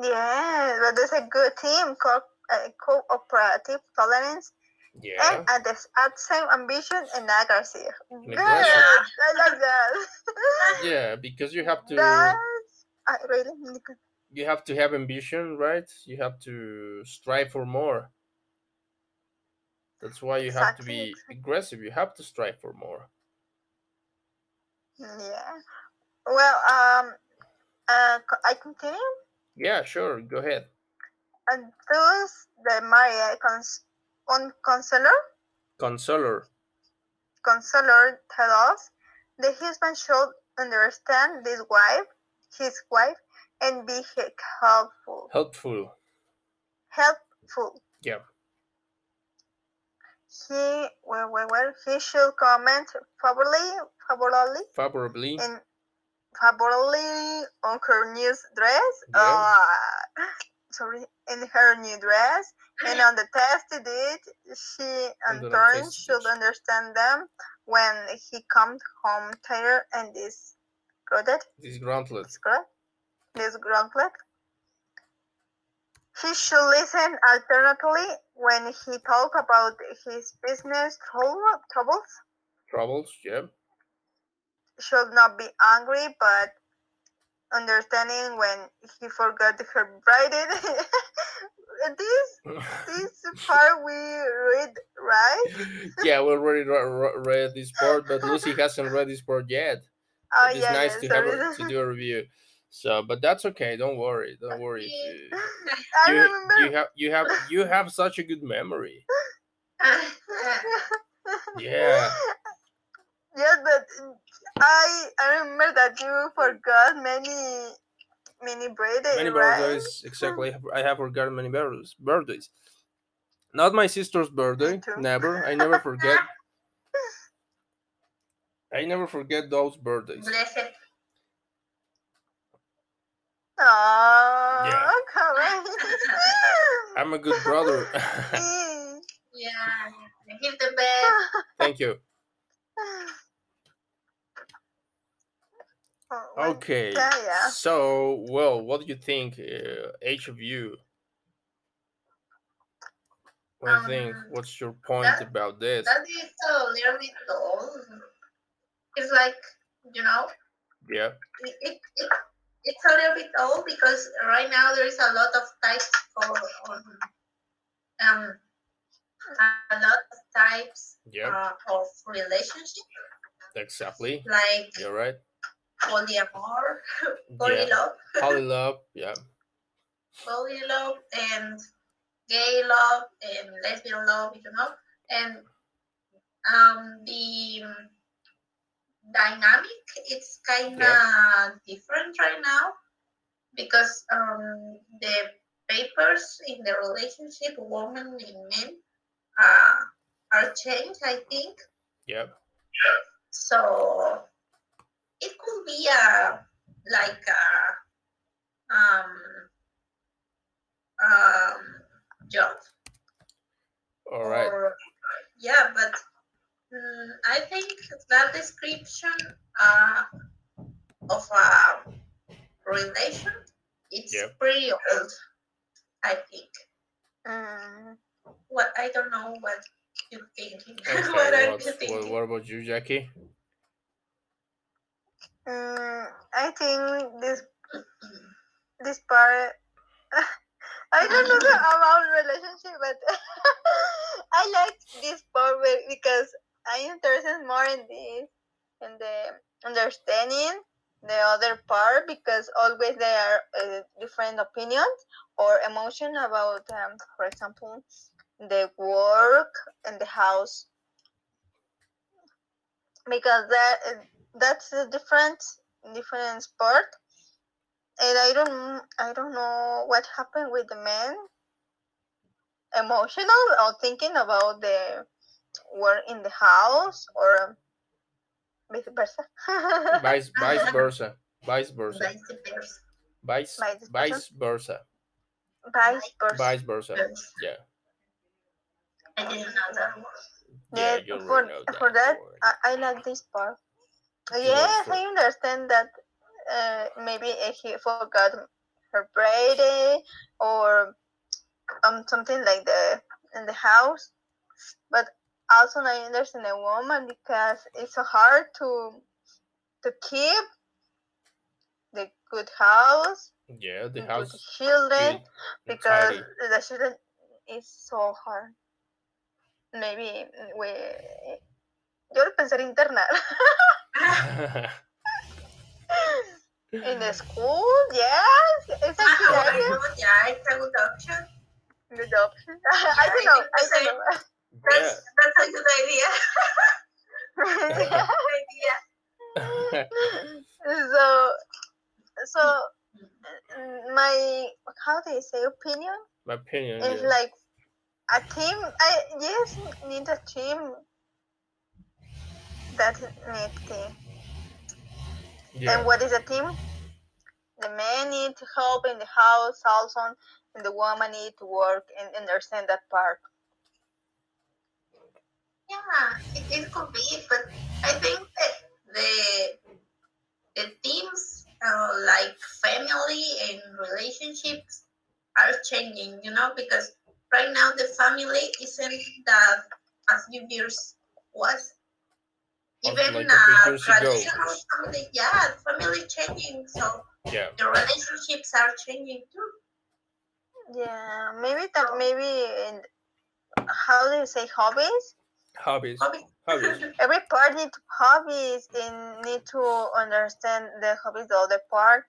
Yeah, but it's a good team, co- uh, cooperative tolerance,
Yeah.
and at the at same ambition and aggressive. Good,
aggressive.
I like that.
Yeah, because you have to.
That's I really.
You have to have ambition, right? You have to strive for more. That's why you have to be aggressive. You have to strive for more.
Yeah. Well, um, uh, I continue.
Yeah, sure. Go ahead.
And thus, the Maria cons- on counselor,
Consoler.
counselor tell us the husband should understand this wife, his wife, and be helpful.
Helpful.
Helpful.
Yeah.
He, well, well, well, he should comment favorably, favorably,
Favorably.
and favorably on her new dress.
Yeah.
Uh, sorry, in her new dress, and on the test it did, she
And
turn should understand them when he comes home tired and disgruntled.
Disgruntled.
Disgruntled. Disgruntled. He should listen alternately when he talk about his business trouble- troubles.
Troubles. Yeah.
Should not be angry, but understanding when he forgot her brided. this this part we read right.
yeah, we already re- re- read this part, but Lucy hasn't read this part yet.
Oh
it's
yeah,
nice
yeah,
to have a, to do a review. So, but that's okay. Don't worry. Don't worry. You,
I
you,
remember.
you have you have you have such a good memory. Yeah.
Yes, but I I remember that you forgot many many birthdays,
Many
right?
birthdays. Exactly. I have- forgotten many birthdays. Birthdays. Not my sister's birthday. Never. I never forget. I never forget those birthdays.
Blessed.
Oh,
Yeah.
come on.
I'm a good brother.
Yeah. He's the best.
Thank you.
Oh,
Okay.
Yeah, yeah.
So, well, what do you think, uh, each of you? What do you think?
Um,
What's your point
that-
about this?
That is a little bit old. It's like, you know,
Yeah.
it, it, it, it's a little bit old because right now there is a lot of types for um, um a lot of types
Yeah.
uh, of relationship
Exactly.
like
You're right.
polyamor,
Yeah.
polylove,
Poly love. Yeah.
polylove, and gay love and lesbian love, you know, and um the dynamic it's kind of different right now because um the papers in the relationship women and men uh, are changed i think
Yeah.
so it could be a like a um um job
All right.
or yeah but mm, i think that description uh, of a relation it's
Yep.
pretty old i think
Mm.
what i don't know what you thinking
Okay.
what are you thinking
what about you, Jackie?
Mm, I think this this part I don't know about relationship, but I like this part because I'm interested more in this in the understanding the other part because always there are uh, different opinions or emotion about um, for example the work and the house. Because that that's a different different sport. And i don't i don't know what happened with the men emotional or thinking about the work in the house or vice versa
Vice vice versa. Vice versa.
Vice versa.
Vice
Vice
versa.
vice versa
Vice versa. Yeah.
I didn't know that one.
Yeah,
Yeah, for
know
for
that,
that. I, I like this part. Yes, I understand that uh, maybe he forgot her birthday or um something like the in the house, but also I understand a woman because it's so hard to to keep the good house,
Yeah, the
good
house
children
good
because
tidy.
the children is so hard. Maybe we yo lo pensé en internar. In the school, yes, it's a good
Ah,
idea.
yeah, it's a good option.
Good option. I don't know. I don't know.
That's
yeah.
that's a good idea. Idea.
so, so my how do you say opinion
My opinion
is
yeah.
like a team. I yes need a team. That need team.
yeah.
And what is a team? The man need to help in the house also, and the woman need to work and understand that part.
Yeah, it, it could be, but I think that the the themes uh, like family and relationships are changing, you know, because right now the family isn't that as few years was. Even
like
uh,
years ago.
traditional family, yeah, family changing, so
yeah.
the relationships are changing too.
Yeah, maybe that maybe in how do you say hobbies?
Hobbies.
Hobby.
Hobbies.
Every part need hobbies and need to understand the hobbies of the other part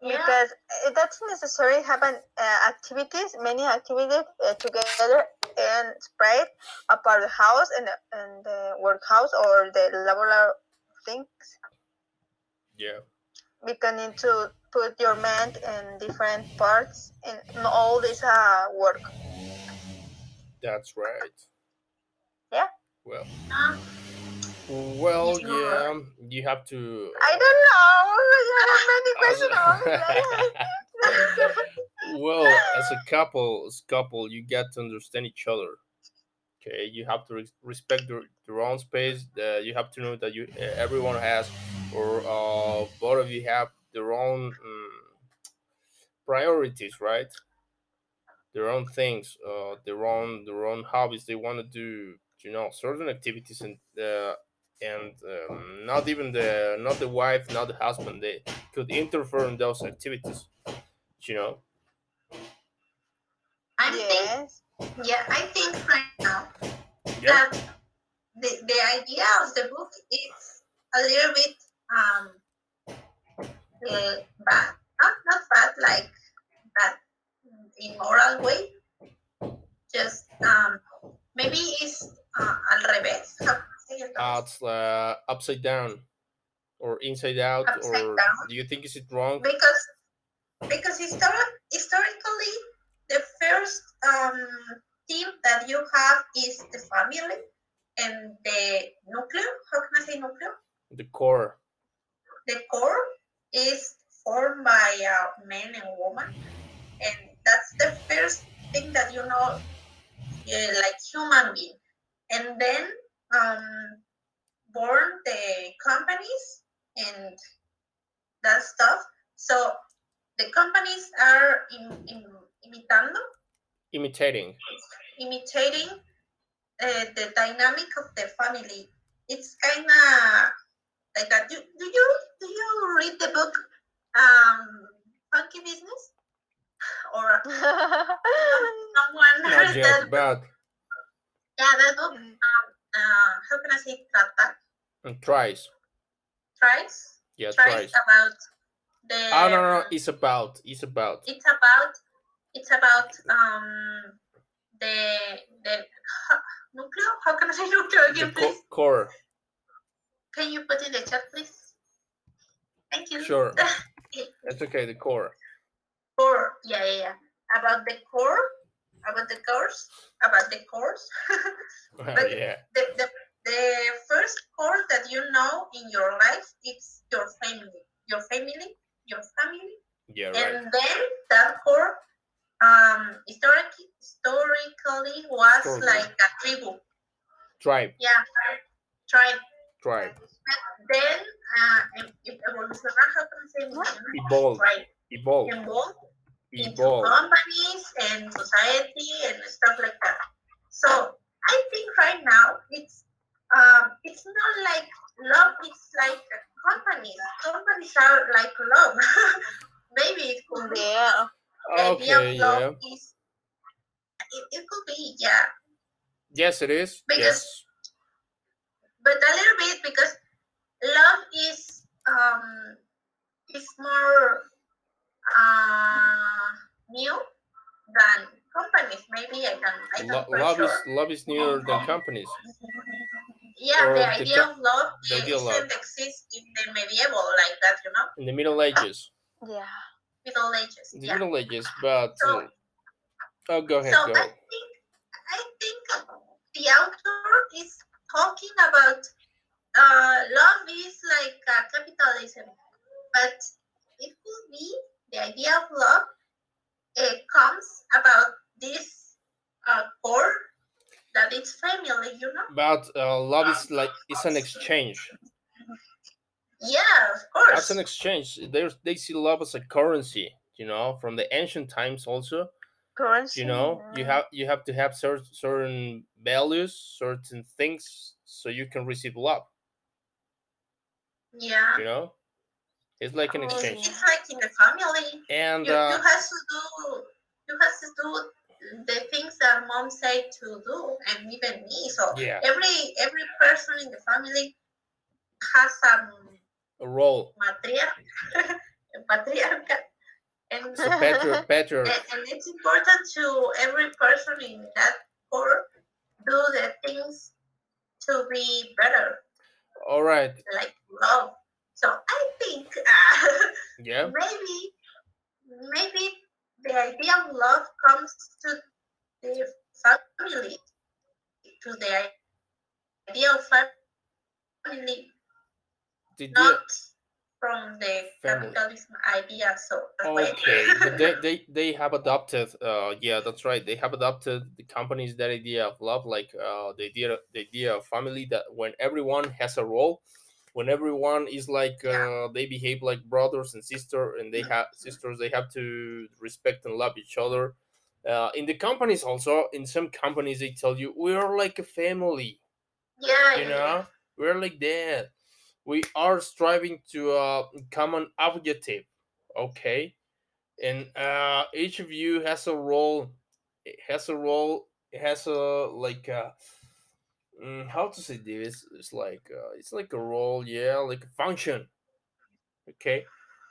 Yeah.
because it doesn't necessarily happen uh, activities, many activities uh, together and spread apart the house and the, and the workhouse or the laboral things
Yeah.
because need to put your mind in different parts and all this uh, work.
That's right.
Yeah.
Well.
Uh,
Well,
Yeah.
yeah. You have to.
I don't know. I have many
as-
questions.
well, as a couple, as couple, you get to understand each other. Okay, you have to res- respect their, their own space. Uh, you have to know that you uh, everyone has, or uh, both of you have their own um, priorities, right? Their own things, uh, their own their own hobbies. They want to do, you know, certain activities, and uh, and um, not even the not the wife, not the husband. They could interfere in those activities. You know.
I think
yes.
Yeah, I think right now
Yeah.
that the, the idea of the book is a little bit um uh, bad. Not not bad like bad in moral way. Just um maybe it's uh, al revés. How can I say it?
Uh, it's uh, upside down or inside out,
Upside
or
down.
do you think is it wrong?
because because histori- historically the first um team that you have is the family and the nuclear. How can I say nuclear?
The core.
the core is formed by a man and woman and that's the first thing that you know uh, like human being. And then um born the companies and that stuff. So the companies are in, in, imitando.
Imitating.
imitating uh, the dynamic of the family. It's kind of like a, do, do you do you read the book um Funky Business or someone
Not yet, but
Yeah, that book. Um, uh, how can I say trata?
mm, tries.
Tries
Yes,
tries
tries.
about the.
Oh no, no, no, it's about. It's about.
it's about it's about um the the nucleo. How can I say nucleo
The
again,
co-
please?
core.
Can you put in the chat, please? Thank you.
Sure. It's okay. The core.
Core, yeah, yeah, yeah. About the core, about the course, about the course. But-
yeah.
the, the the first core that you know in your life it's your family, your family, your family,
Yeah. Right.
and then that core um historic, historically was
Historically.
like a tribu.
tribe
Yeah, tribe.
tribe
Then uh, evolucionar, how can say
evolve
Right.
evolve
Evolve into
evolve
companies and society and stuff like that. So I think right now it's um it's not like love it's like companies. Companies are like love. Maybe it could be
Yeah.
the idea
okay
of love
yeah
is it, it could be, yeah.
yes it is
Because-
yes
But a little bit because love is um is more uh new than companies. Maybe I can I
Lo-
for
love is love is newer than companies
Yeah,
or
the
the
idea
co-
of love
the
it
idea of love.
doesn't exist in the medieval like that, you know,
in the middle ages
Yeah.
Middle Ages.
the
Yeah.
middle ages but
So-
uh, oh go ahead
So
go
I
ahead
think I think the author is talking about uh, love is like uh, capitalism, but it could be the idea of love. It comes about this uh, core that it's family, you know.
but uh, love is like it's an exchange
Yeah, of course.
that's an exchange There's, they see love as a currency you know from the ancient times also
Currency.
you know you have you have to have certain certain values certain things so you can receive love
yeah.
you know it's like an
Oh,
exchange.
It's like in the family.
and
you,
uh,
you has to do you has to do the things that mom said to do and even me. So
Yeah.
every every person in the family has a
a role.
matriarch patriarch and,
so
and, and it's important to every person in that core do the things to be better.
All right.
Like love so i think uh,
yeah
maybe maybe the idea of love comes to the family to the idea of family
did you
not from the
Family.
capitalism idea so that
okay but they, they they have adopted uh yeah that's right they have adopted the companies that idea of love like uh the idea the idea of family that when everyone has a role when everyone is like uh they behave like brothers and sister and they have sisters they have to respect and love each other. Uh in the companies also in some companies they tell you we are like a family.
Yeah.
You know? We're like that. We are striving to a common objective okay? And uh each of you has a role it has a role it has a like a mm, how to say this it's like uh, it's like a role yeah like a function okay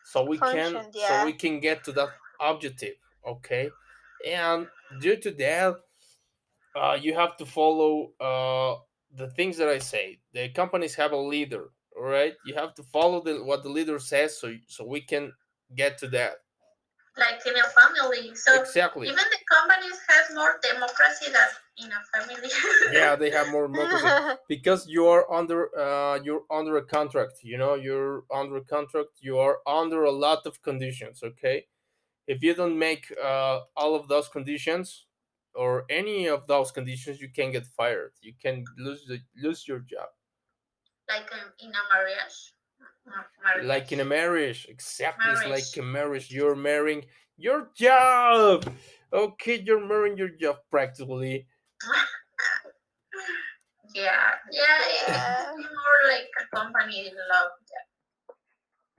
so we can
Function,
so we can get to that objective okay and due to that uh, you have to follow uh, the things that I say. The companies have a leader, all right? You have to follow the, what the leader says, so so we can get to that.
like in a family so
Exactly.
even the companies has more democracy than in a family
Yeah, they have more because you are under uh, you're under a contract. You know, you're under a contract. You are under a lot of conditions. Okay, if you don't make uh, all of those conditions or any of those conditions, you can get fired. You can lose the, lose your job.
like um, in a marriage marriage.
like in a marriage exactly it's like
Marriage.
a marriage you're marrying your job okay you're marrying your job practically
yeah yeah
Yeah.
it's more like a company love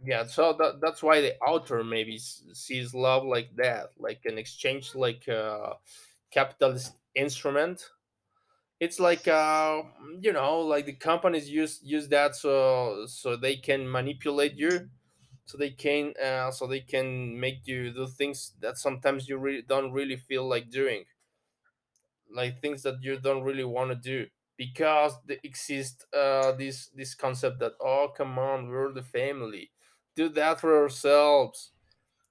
yeah. So that, that's why the author maybe sees love like that like an exchange like a capitalist instrument. It's like uh you know like the companies use use that so so they can manipulate you so they can uh, so they can make you do things that sometimes you really don't really feel like doing like things that you don't really want to do because they exist uh this this concept that oh come on we're the family. Do that for ourselves.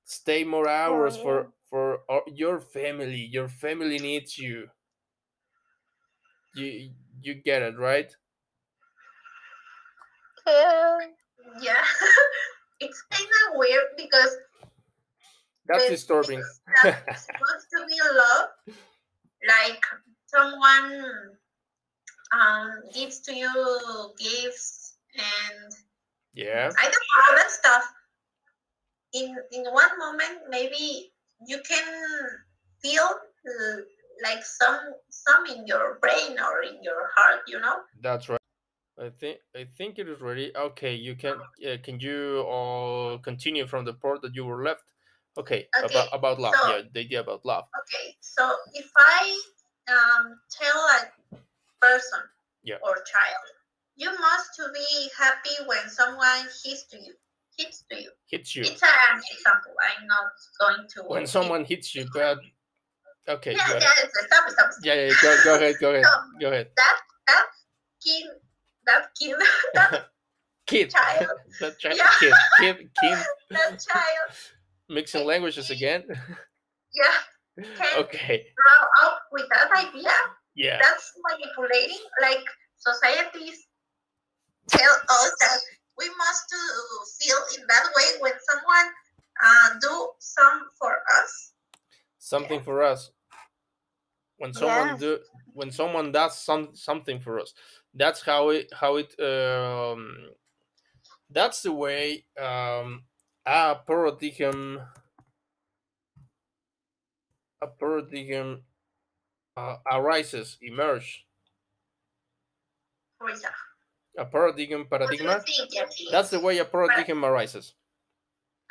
Stay more hours
yeah.
for for our, your family. Your family needs you. You you get it right?
Yeah.
yeah. It's kind of weird because
that's disturbing.
that supposed to in love, like someone um, gives to you gifts and
Yeah.
I don't know all that stuff. In in one moment, maybe you can feel uh, like some some in your brain or in your heart, you know.
That's right. I think I think it is ready. Okay, you can uh, can you uh, continue from the part that you were left? Okay,
Okay,
about about love.
so-
yeah, the idea about love.
Okay, so if I um, tell a person
Yeah.
or child, you must to be happy when someone hits to you, hits to you.
Hits you
It's an example. I'm not going to.
when someone hits you bad. Okay,
Yeah,
go ahead.
yeah, stop, stop, stop.
Yeah, yeah, go, go ahead, go ahead,
So,
go ahead.
that that kid, that kid, that
Kid,
child,
that child,
Yeah.
kid, kid, kid,
that child,
mixing languages again.
yeah, can
okay,
grow up with that idea.
yeah,
That's manipulating. Like societies tell us that we must to feel in that way when someone uh, do some for us.
something for us. When someone
Yes.
do, when someone does some something for us, that's how it how it um, that's the way um a paradigm a paradigm uh, arises emerge
For example,
a paradigm
what do you
paradigma that's the way a paradigm arises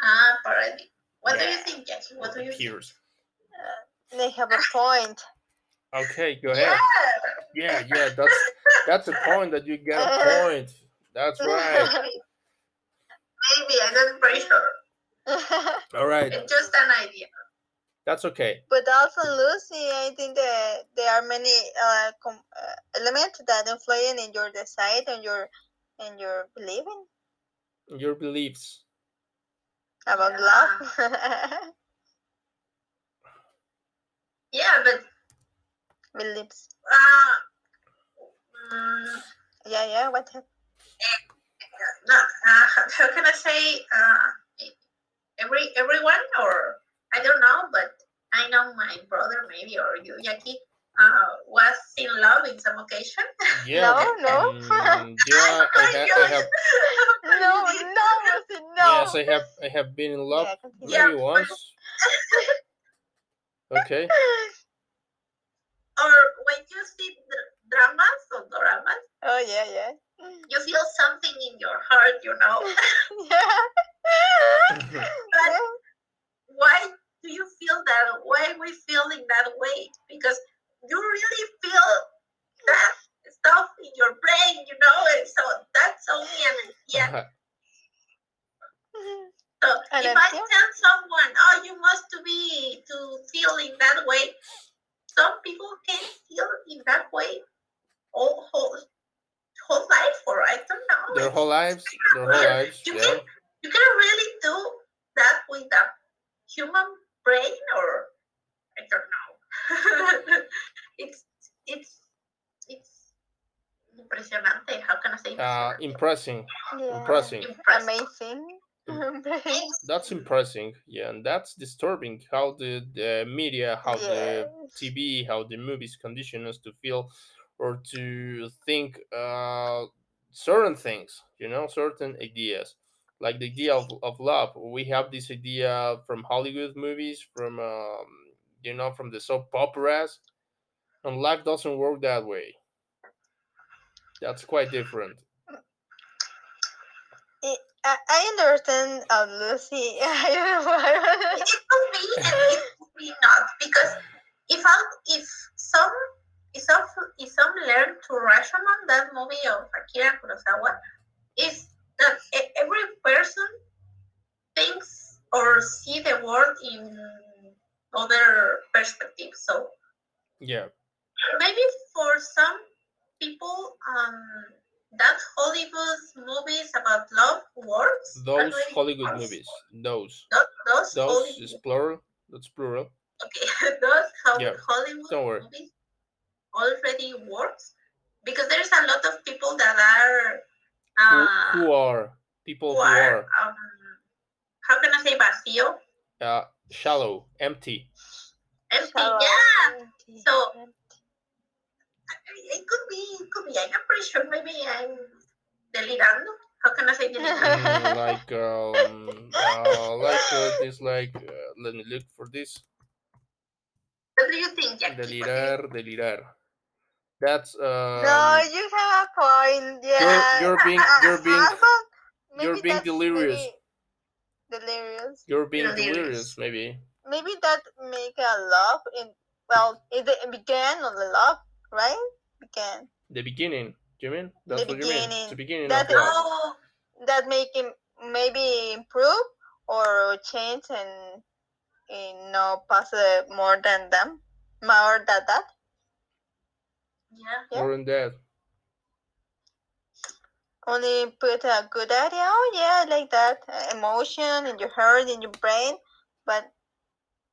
ah paradigm. What do you think, Jackie? What do you think?
appears
They have a point.
okay go ahead yeah yeah that's that's a point that you get a point that's right
Maybe I'm not pretty sure.
all right
It's just an idea.
That's okay
but also Lucy, I think that there are many uh, com- uh, elements that influence in your decide and your and your believing
your beliefs
about
Yeah.
love.
Yeah, but
beliefs.
uh, mm,
Yeah, yeah. What? hap-
no, uh, how can I say? Uh, every everyone, or I don't know, but I know my brother, maybe, or you, Jackie, uh, was in love in some occasion.
yeah
No, no.
mm, yeah I, ha- I have
No, no, Lucy, no.
yes i have i have been in love
Yeah, continue.
Yeah,
once okay
or when you see dr- dramas or dramas,
Oh yeah, yeah.
you feel something in your heart, you know.
yeah.
But why do you feel that? Why we feel in that way? Because you really feel that stuff in your brain, you know. And so that's only an idea. Uh-huh. So
And
if I
yeah.
tell someone, "Oh, you must be to feel in that way," some people can feel in that way all whole whole life, or I don't know.
their whole lives their whole lives
You
yeah
can you can really do that with a human brain, or I don't know. it's it's it's impresionante. How can I say?
uh
impresionante?
impressing
yeah.
impressing
Impressive.
Amazing. Amazing.
that's impressing yeah and that's disturbing how the, the media how the tv how the movies condition us to feel or to think uh certain things you know certain ideas like the idea of, of love we have this idea from hollywood movies from um you know from the soap operas and life doesn't work that way that's quite different
I, I understand uh, Lucy. I don't know why.
it could be and it could be not because if I, if some if some if some learn to ration that movie of Akira Kurosawa is that every person thinks or see the world in other perspectives. So.
Yeah.
Maybe for some people, um, that Hollywood movies about love works.
those hollywood movies. Those.
Those, those,
those
Hollywood
is plural. That's plural.
Okay, those
Yeah,
Hollywood movies already works because there's a lot of people that are
who,
uh,
who are people
who
who
are
are
um, how can I say vacío?
uh, shallow empty
Empty,
Shallow,
yeah.
empty,
So-
empty.
It could be, it could be. I'm pretty sure. Maybe I'm delirando. How can I say delirando?
Mm, like um, uh, like uh, this, like uh, let me look for this.
What do you think, Jackie? What do you-
Delirar, delirar. That's um,
no, you have a point. Yeah.
you're being-
Uh,
you're being- you're being delirious.
maybe Delirious.
you're being
Delirious.
delirious, maybe.
Maybe that make a love in well, it, began on the love, right? Began
The beginning. Do you mean? That's what you mean.
beginning.
The beginning
That
Oh,
that make him maybe improve or change and, and no pass uh, more than them, more than that.
Yeah.
More than that.
Only put a good idea. Oh yeah, like that uh, emotion in your heart, in your brain, but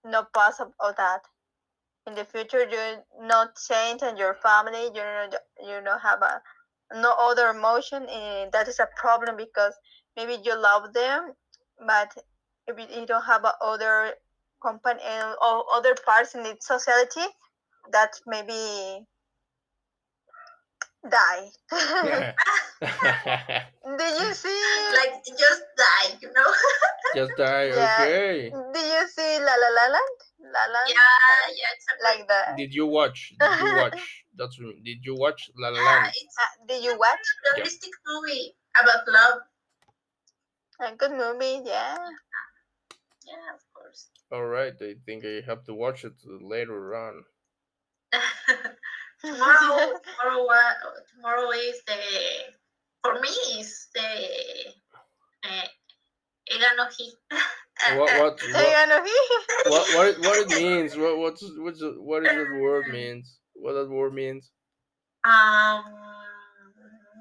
no pass of that. In the future, you not change and your family. You don't- you don't have a no other emotion. And that is a problem because maybe you love them, but if you, don't have a other company or other parts in the society, that maybe die. Did you see?
Like just die, you know?
Just die.
Yeah.
Okay.
Did you see La La La Land? La La
yeah, yeah. It's a
like that.
Did you watch? Did you watch? That's what- did you watch La La
yeah,
Land?
it's
Uh, did you watch
a realistic movie about love.
a good movie? Yeah.
Yeah, of course.
All right. I think I have to watch it later on.
Tomorrow, tomorrow, tomorrow is the for me is the uh, Eganohi.
What what what
know
what what, it- what it means? What what's what's the- what is that word means? What that word means?
um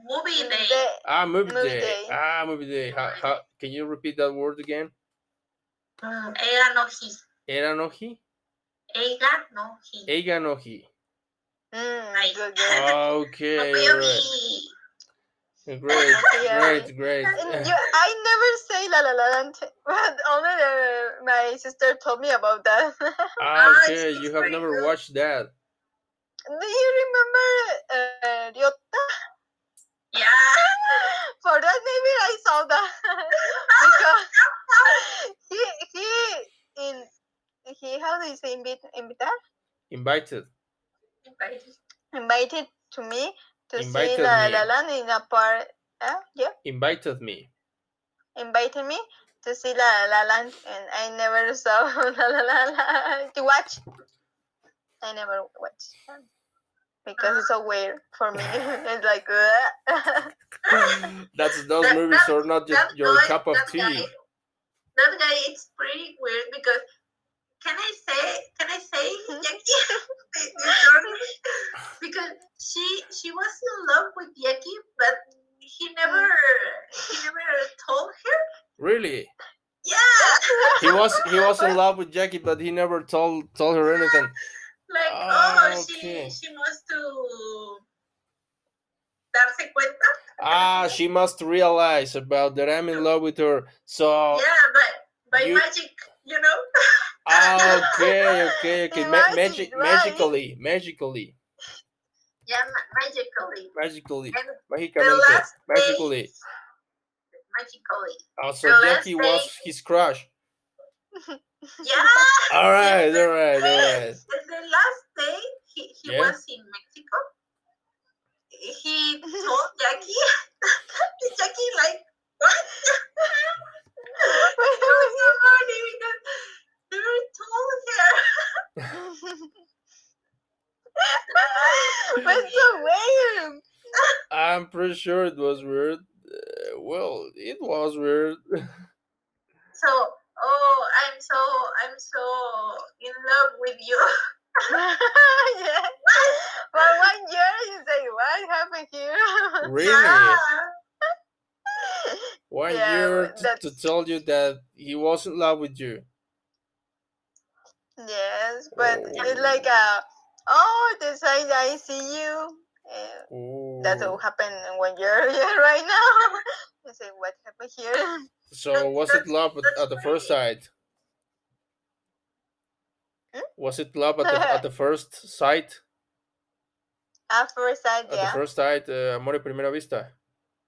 movie day.
The,
Ah, movie,
Movie
day.
day.
Ah, movie day. How, how can you repeat that word again?
Mm, Eganohi.
Eranohi?
Eganohi.
Eganohi.
Mm,
Right.
good, good.
Okay,
Movie.
alright. Great,
Yeah.
great, great.
And you, I never say La La Land, but only the, my sister told me about that.
Ah,
Ah,
okay, you have never
good.
watched that.
Do you remember uh, Ryota?
Yeah.
For that, maybe I saw that because he he in he how do you say invite invitar
Invited.
Invited to me to
Invited
see La
me.
La Land in a part. Uh, yeah,
Invited me.
invited me to see La La Land, and I never saw La La La Land to watch. I never watched because it's so weird for me. it's like.
That's those
That-
movies
that-
are not your,
that
your
guy-
cup of
that
tea.
Guy, that guy, it's pretty weird because can I say can I say Jackie the- the story? because she she was in love with Jackie, but he never he never told her.
Really?
Yeah,
He was he was in love with Jackie, but he never told told her anything.
like
Ah,
oh
okay.
she she must to darse cuenta.
Ah, she must realize about that I'm in love with her. So
yeah, but by
you-
magic, you know.
ah, okay, okay, okay. Ma-
Magic, right.
magically, magically,
Yeah, ma- magically.
magically,
And
magicamente,
last day-
magically.
magically.
Also,
the last
Jackie was his crush.
Yeah.
All right, all right, all right.
The, the last day he, he
Yeah.
was in Mexico, he told Jackie, Jackie like, what? It was so funny because never told her.
What's so weird?
I'm pretty sure it was weird. Uh, well, it was weird.
So, oh, I'm so, I'm so in love with you.
yeah. For one year, you say, what happened here?
really?
Yeah.
One
Yeah,
year to, to tell you that he was in love with you.
yes, but
Oh.
it's like a, oh, the sign I see you. Uh, that's
Oh.
what happened in one year yeah, right now. I say, what happened here?
So was it love at, at the first sight? Was it love at the, at the first sight?
At first sight, yeah.
At the first sight, uh, amor a primera vista.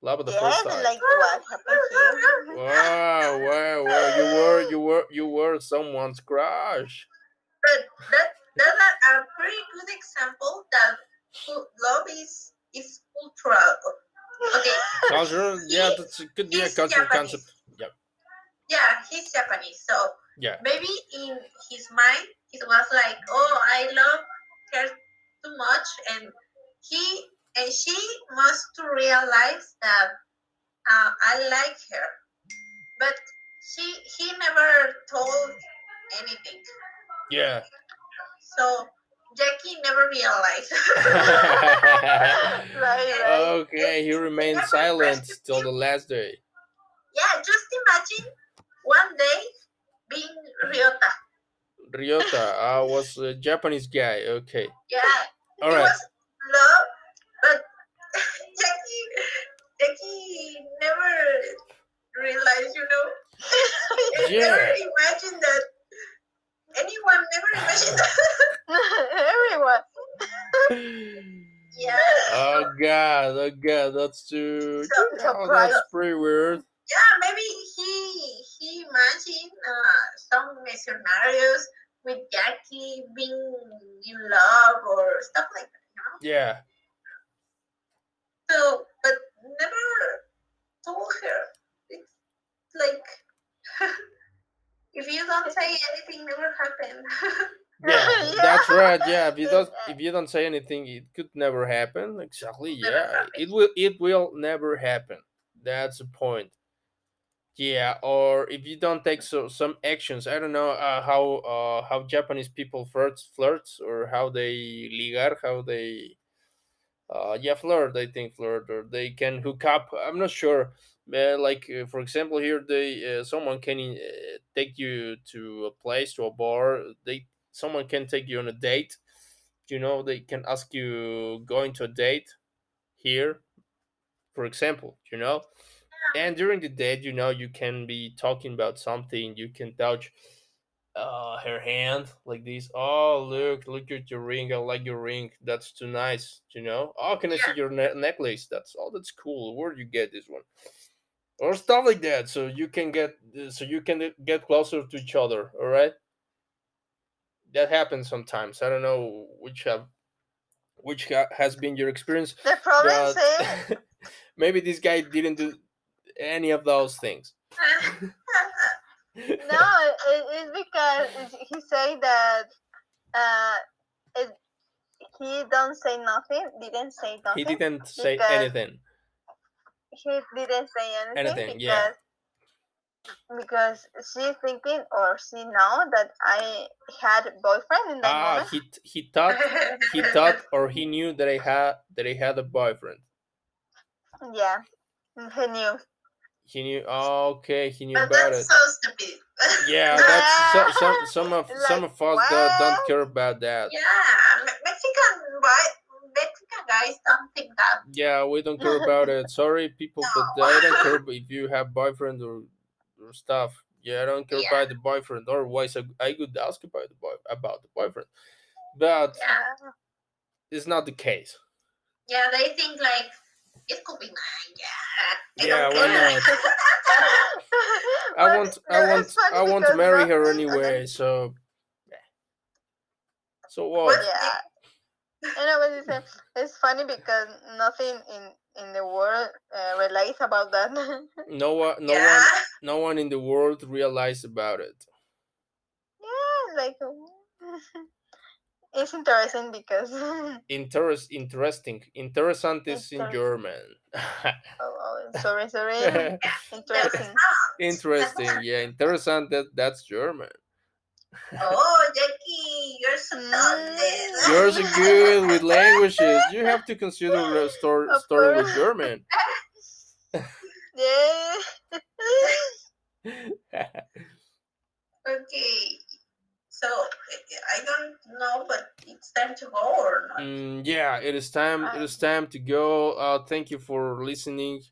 Love the first
Yes,
sight.
like what happened here?
Wow, wow, wow! You were, you were, you were someone's crush.
But that that's a, a pretty good example that love is is cultural. Okay,
Culture, yeah, that's a good, yeah, cultural
Japanese.
concept. Yep.
yeah, he's Japanese, so
Yeah.
maybe in his mind it was like, oh, I love her too much, and he and she must to realize that uh, I like her, but she he never told anything,
Yeah.
so Jackie never realized.
right, right.
okay, he remained silent till the last day.
yeah, just imagine one day being Ryota.
Ryota uh, was a Japanese guy. Okay.
Yeah,
All right.
love, but Jackie, Jackie never realized, you know,
Yeah.
never imagined that. Anyone never imagined that.
Everyone.
yeah.
Oh god, oh god, that's too.
So-
so
oh,
proud.
that's pretty weird.
Yeah, maybe he he imagined uh, some scenarios with Jackie being in love or stuff like that, you know.
Yeah.
So, but never told her. It's like if you don't say anything, never happened.
Yeah,
Yeah.
that's right. Yeah, if you don't if you don't say anything, it could never happen. Exactly.
Never
Yeah,
happen.
it will it will never happen. That's the point. Yeah, or if you don't take so some actions, I don't know uh, how uh, how Japanese people flirts flirts or how they ligar, how they uh yeah flirt. I think flirt or they can hook up. I'm not sure. Uh, like uh, for example, here they uh, someone can uh, take you to a place to a bar. They someone can take you on a date. You know, they can ask you going to a date here, for example. You know, and during the date, you know, you can be talking about something. You can touch uh her hand like this. Oh, look, look at your ring. I like your ring. That's too nice. You know. Oh, can I see your ne- necklace? That's oh, that's cool. Where do you get this one? Or stuff like that. So you can get so you can get closer to each other. All right. That happens sometimes. I don't know which have which ha- has been your experience.
The problem is,
maybe this guy didn't do any of those things.
no, it's because he say that uh, it, he don't say nothing. Didn't say nothing.
he didn't say anything.
He didn't say anything,
Anything,
because
yeah.
because she thinking or she know that I had boyfriend in that
Ah,
moment.
he he thought he thought or he knew that I had that I had a boyfriend.
Yeah, he knew.
He knew. Oh, okay, he knew
but
about
that's
it.
so stupid.
Yeah, that's so, some some of some
Like,
of us that don't care about that.
yeah, Mexican Mexican guys don't think that.
Yeah, we don't care about it. Sorry, people, but
No.
I don't care if you have boyfriend or, or stuff. Yeah, I don't care
Yeah.
about the boyfriend. Otherwise, I, I could ask about the boy about the boyfriend, but
Yeah,
it's not the case.
yeah, they think like it could be mine. Yeah, I
Yeah, why not? I want I want I want to marry her
nothing- okay.
anyway. So, yeah. so what?
What?
Yeah. You know what you say? It's funny because nothing in in the world uh, relates about that.
No one, no
yeah,
one, no one in the world realized about it.
yeah, like it's interesting because
Interest, interesting, interessant is in
Interesting.
German.
oh, sorry, sorry, interesting.
Interesting, yeah, interessant. That that's German.
Oh, Jackie, you're so
Mm.
talented.
You're so good with languages. You have to consider the story with. German.
Yeah.
Okay, so I don't know, but it's time to go or not.
Mm, yeah, it is time. It is time to go. Uh, thank you for listening.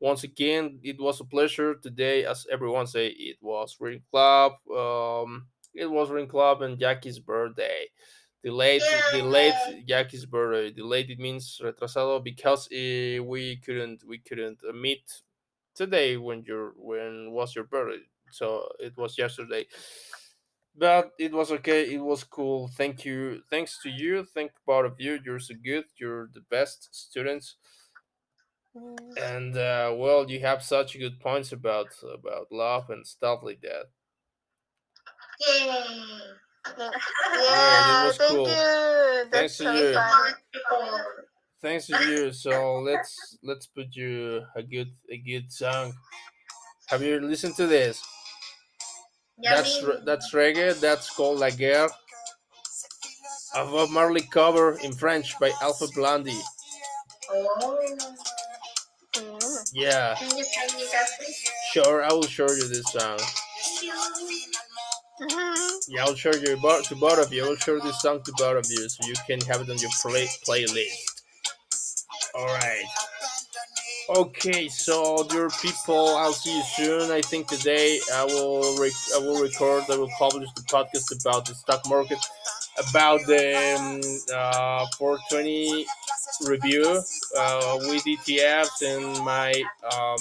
Once again, it was a pleasure today. As everyone say, it was Ring Club. Um, it was Ring Club and Jackie's birthday. Delayed,
Yay!
delayed Jackie's birthday. Delayed it means retrasado because eh, we couldn't we couldn't uh, meet today when your when was your birthday. So it was yesterday. But it was okay. It was cool. Thank you. Thanks to you. Thank both of you. You're so good. You're the best students and uh, well you have such good points about about love and stuff like that
Yay!
Yeah,
was
thank
cool.
you.
Thanks
That's
to
so
you.
fun.
Thanks to you so let's let's put you a good a good song have you listened to this that's that's reggae that's called la guerre a bob marley cover in french by alpha blondy
Oh.
Mm.
yeah
Can you play
sure i will show you this song
Mhm.
yeah i'll show you to both of you i will show this song to both of you so you can have it on your play playlist all right Okay, so dear people, I'll see you soon. I think today I will rec- I will record, I will publish the podcast about the stock market, about the um, uh, 420 review uh, with ETFs and my um,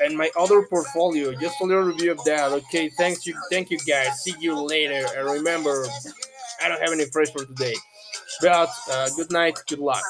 and my other portfolio. Just a little review of that. Okay, thanks you, thank you guys. See you later. And remember, I don't have any phrase for today. But uh, good night, good luck.